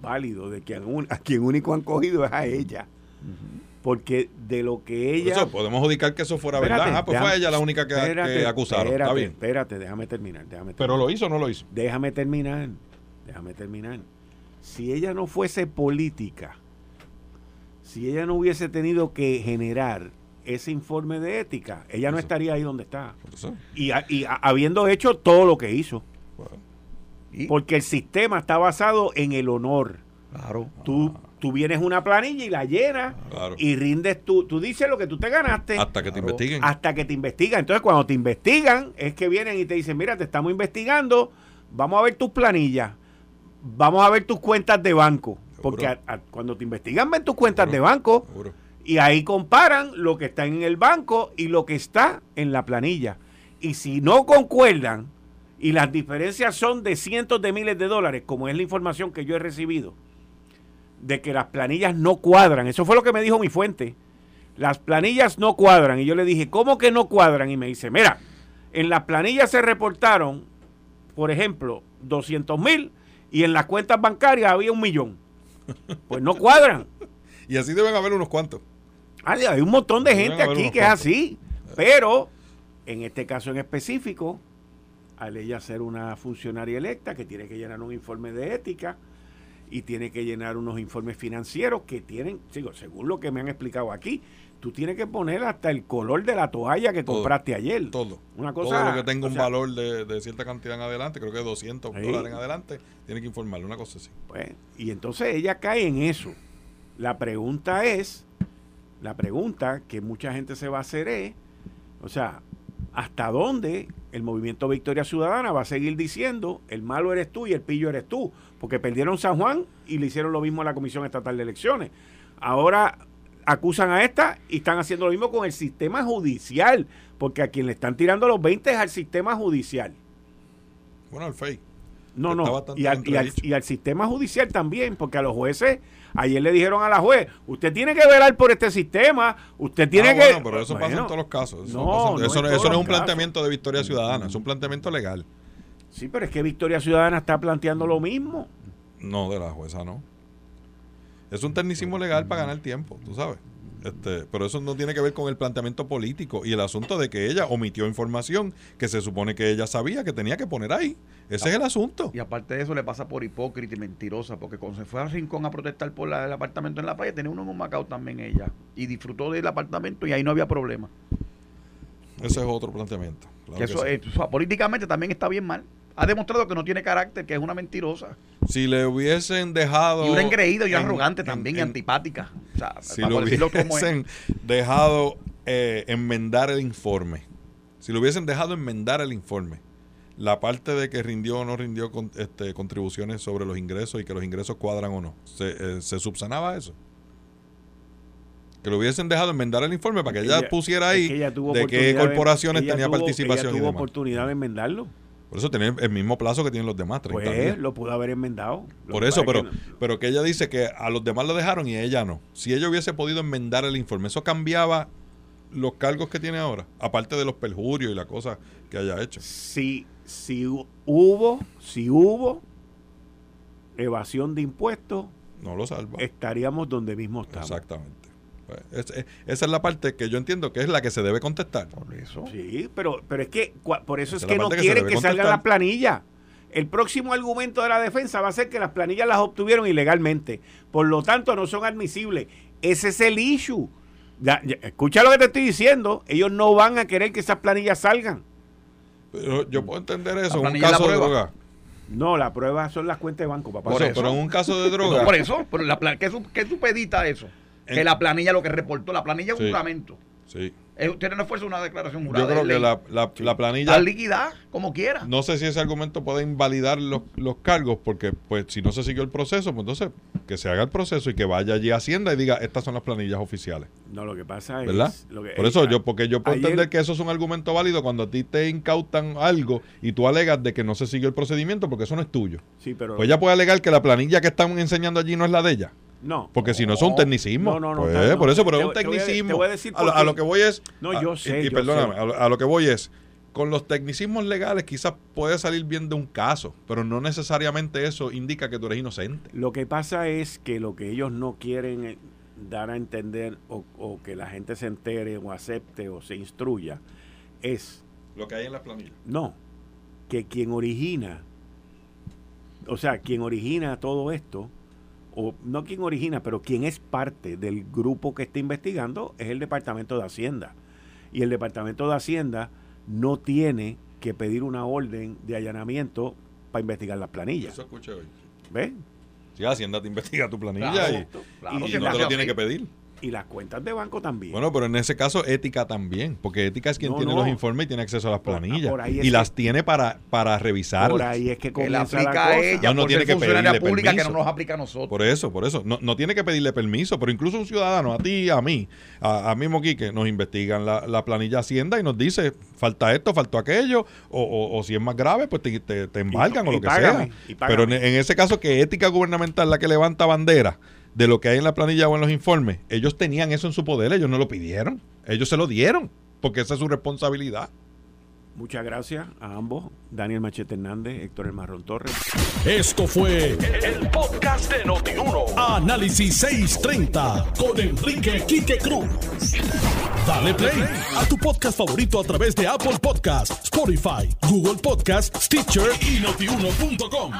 válido de que a, un- a quien único han cogido es a ella. Porque de lo que ella... eso podemos adjudicar que eso fuera Espérate, verdad. Ah, pues fue ella la única que, acusaron. Espérate, Está bien. espérate, déjame terminar, déjame Pero lo hizo o no lo hizo. Déjame terminar, déjame terminar. Si ella no fuese política, si ella no hubiese tenido que generar ese informe de ética, ella no estaría ahí donde está. Y, y habiendo hecho todo lo que hizo. Bueno, Y- Porque el sistema está basado en el honor. claro. Tú, tú vienes una planilla y la llenas claro. y rindes tú, tú dices lo que tú te ganaste Hasta que te investiguen. hasta que te investigan. Entonces, cuando te investigan, es que vienen y te dicen, mira, te estamos investigando, vamos a ver tus planillas, vamos a ver tus cuentas de banco. Porque a- a- cuando te investigan, ven tus cuentas Seguro. de banco Seguro. y ahí comparan lo que está en el banco y lo que está en la planilla. Y si no concuerdan y las diferencias son de cientos de miles de dólares, como es la información que yo he recibido, de que las planillas no cuadran, eso fue lo que me dijo mi fuente, las planillas no cuadran. Y yo le dije, ¿cómo que no cuadran? Y me dice, mira, en las planillas se reportaron, por ejemplo, 200 mil y en las cuentas bancarias había un millón. Pues no cuadran. Y así deben haber unos cuantos. Ah, Hay un montón de gente aquí que es así. Pero, en este caso en específico, al ella ser una funcionaria electa que tiene que llenar un informe de ética y tiene que llenar unos informes financieros que tienen, digo, según lo que me han explicado aquí, tú tienes que poner hasta el color de la toalla que Todo, compraste ayer. Todo. Una cosa, Todo lo que tenga un sea, valor de, de cierta cantidad en adelante, creo que 200 Sí. dólares en adelante, tiene que informarle una cosa así. Pues, y entonces ella cae en eso. La pregunta es, la pregunta que mucha gente se va a hacer es, o sea, ¿hasta dónde el movimiento Victoria Ciudadana va a seguir diciendo el malo eres tú y el pillo eres tú? Porque perdieron San Juan y le hicieron lo mismo a la Comisión Estatal de Elecciones. Ahora acusan a esta y están haciendo lo mismo con el sistema judicial, porque a quien le están tirando los 20 es al sistema judicial. Bueno, el fake. No, no. Y al, y, al, entredicho. y al sistema judicial también, porque a los jueces, ayer le dijeron a la juez, usted tiene que velar por este sistema, usted tiene Ah, que... bueno, pero eso pasa en todos los casos. Eso no, no, pasa- no eso, no- todos eso no es un casos. planteamiento de victoria ciudadana, es un planteamiento legal. Sí, pero es que Victoria Ciudadana está planteando lo mismo. No, de la jueza no. Es un tecnicismo legal para ganar tiempo, tú sabes. Este, pero eso no tiene que ver con el planteamiento político y el asunto de que ella omitió información que se supone que ella sabía que tenía que poner ahí. Ese es el asunto. Y aparte de eso, le pasa por hipócrita y mentirosa, porque cuando se fue a Rincón a protestar por la- el apartamento en la playa, tenía uno en un Macao también ella. Y disfrutó del apartamento y ahí no había problema. Ese es otro planteamiento. claro Que que eso, sí. eh, o sea, políticamente también está bien mal. Ha demostrado que no tiene carácter, que es una mentirosa. Si le hubiesen dejado. Y una engreída y una en- arrogante en- también y en- antipática. O sea, Si para lo decirlo como es. hubiesen dejado eh, enmendar el informe, si lo hubiesen dejado enmendar el informe, la parte de que rindió o no rindió con- este, contribuciones sobre los ingresos y que los ingresos cuadran o no, ¿se, eh, ¿se subsanaba eso? Que lo hubiesen dejado enmendar el informe para que ella, Ella- pusiera es ahí que ella tuvo de qué corporaciones ella tenía tuvo- participación Ella y tuvo demás. oportunidad de enmendarlo. Por eso tiene el mismo plazo que tienen los demás, 30 Pues días. lo pudo haber enmendado. Por eso, pero, que pero que ella dice que a los demás lo dejaron y a ella no. Si ella hubiese podido enmendar el informe, eso cambiaba los cargos que tiene ahora, aparte de los perjurios y la cosa que haya hecho. si, si hu- hubo, si hubo evasión de impuestos, No lo salva. estaríamos donde mismo estamos. Exactamente. Es- es- esa es la parte que yo entiendo que es la que se debe contestar. Por eso. Sí, pero, pero es que cua- por eso es Esa es que no que quieren debe que salgan las planillas. El próximo argumento de la defensa va a ser que las planillas las obtuvieron ilegalmente. Por lo tanto, no son admisibles. Ese es el issue. Ya- ya- escucha lo que te estoy diciendo. Ellos no van a querer que esas planillas salgan. Pero yo puedo entender eso. Un caso de droga. No, la prueba son las cuentas de banco, papá. Por eso, eso. pero en un caso de droga. No, por eso, pero la plan- ¿qué, su- qué supedita eso? Que En- la planilla lo que reportó, la planilla es un Sí. juramento. Sí. Eh, Usted no fuerza una declaración jurada. Yo creo que la, la, la planilla. Está liquidada como quiera. No sé si ese argumento puede invalidar los, los cargos, porque pues si no se siguió el proceso, pues entonces que se haga el proceso y que vaya allí a Hacienda y diga, estas son las planillas oficiales. No, lo que pasa es. ¿Verdad? lo que- Por eso yo, porque yo puedo ayer- entender que eso es un argumento válido cuando a ti te incautan algo y tú alegas de que no se siguió el procedimiento porque eso no es tuyo. Sí, pero. Pues ella puede alegar que la planilla que están enseñando allí no es la de ella. No. Porque si no es un tecnicismo. No, no, no, Pues, está- no. por eso, pero es un voy- te voy a- te tecnicismo. a lo, que voy es. No, yo sé, Y, y yo perdóname, sé. a lo, a lo que voy es. Con los tecnicismos legales quizás puede salir bien de un caso, pero no necesariamente eso indica que tú eres inocente. Lo que pasa es que lo que ellos no quieren eh, dar a entender o, o que la gente se entere o acepte o se instruya es, Lo que hay en las planillas. no, que quien origina, o sea, quien origina todo esto, o no quien origina, pero quien es parte del grupo que está investigando es el Departamento de Hacienda. Y el Departamento de Hacienda no tiene que pedir una orden de allanamiento para investigar las planillas. Eso escuché hoy. ¿Ves? Si Hacienda te investiga tu planilla Claro, y, claro, y que no te lo tiene que pedir. Y las cuentas de banco también. Bueno, pero en ese caso ética también, porque ética es quien No, tiene no. los informes y tiene acceso a las planillas. por y que- las tiene para, para revisarlas. Por ahí es que comienza la aplica a cosa. ella No, no tiene que pedirle pública que no permiso. nos aplica a nosotros. Por eso, por eso. No, no tiene que pedirle permiso, pero incluso un ciudadano, a ti, a mí, a, a mismo Quique, nos investigan la, la planilla Hacienda y nos dice, falta esto, falta aquello, o, o- o si es más grave, pues te, te, te embargan Y- o y lo que págame, sea. Pero en, en ese caso, que ética gubernamental la que levanta bandera de lo que hay en la planilla o en los informes, ellos tenían eso en su poder, ellos no lo pidieron, ellos se lo dieron, porque esa es su responsabilidad. Muchas gracias a ambos, Daniel Machete Hernández, Héctor El Marrón Torres. Esto fue el podcast de Notiuno. Análisis 630 con Enrique Quique Cruz. Dale play a tu podcast favorito a través de Apple Podcasts, Spotify, Google Podcasts, Stitcher y notiuno.com.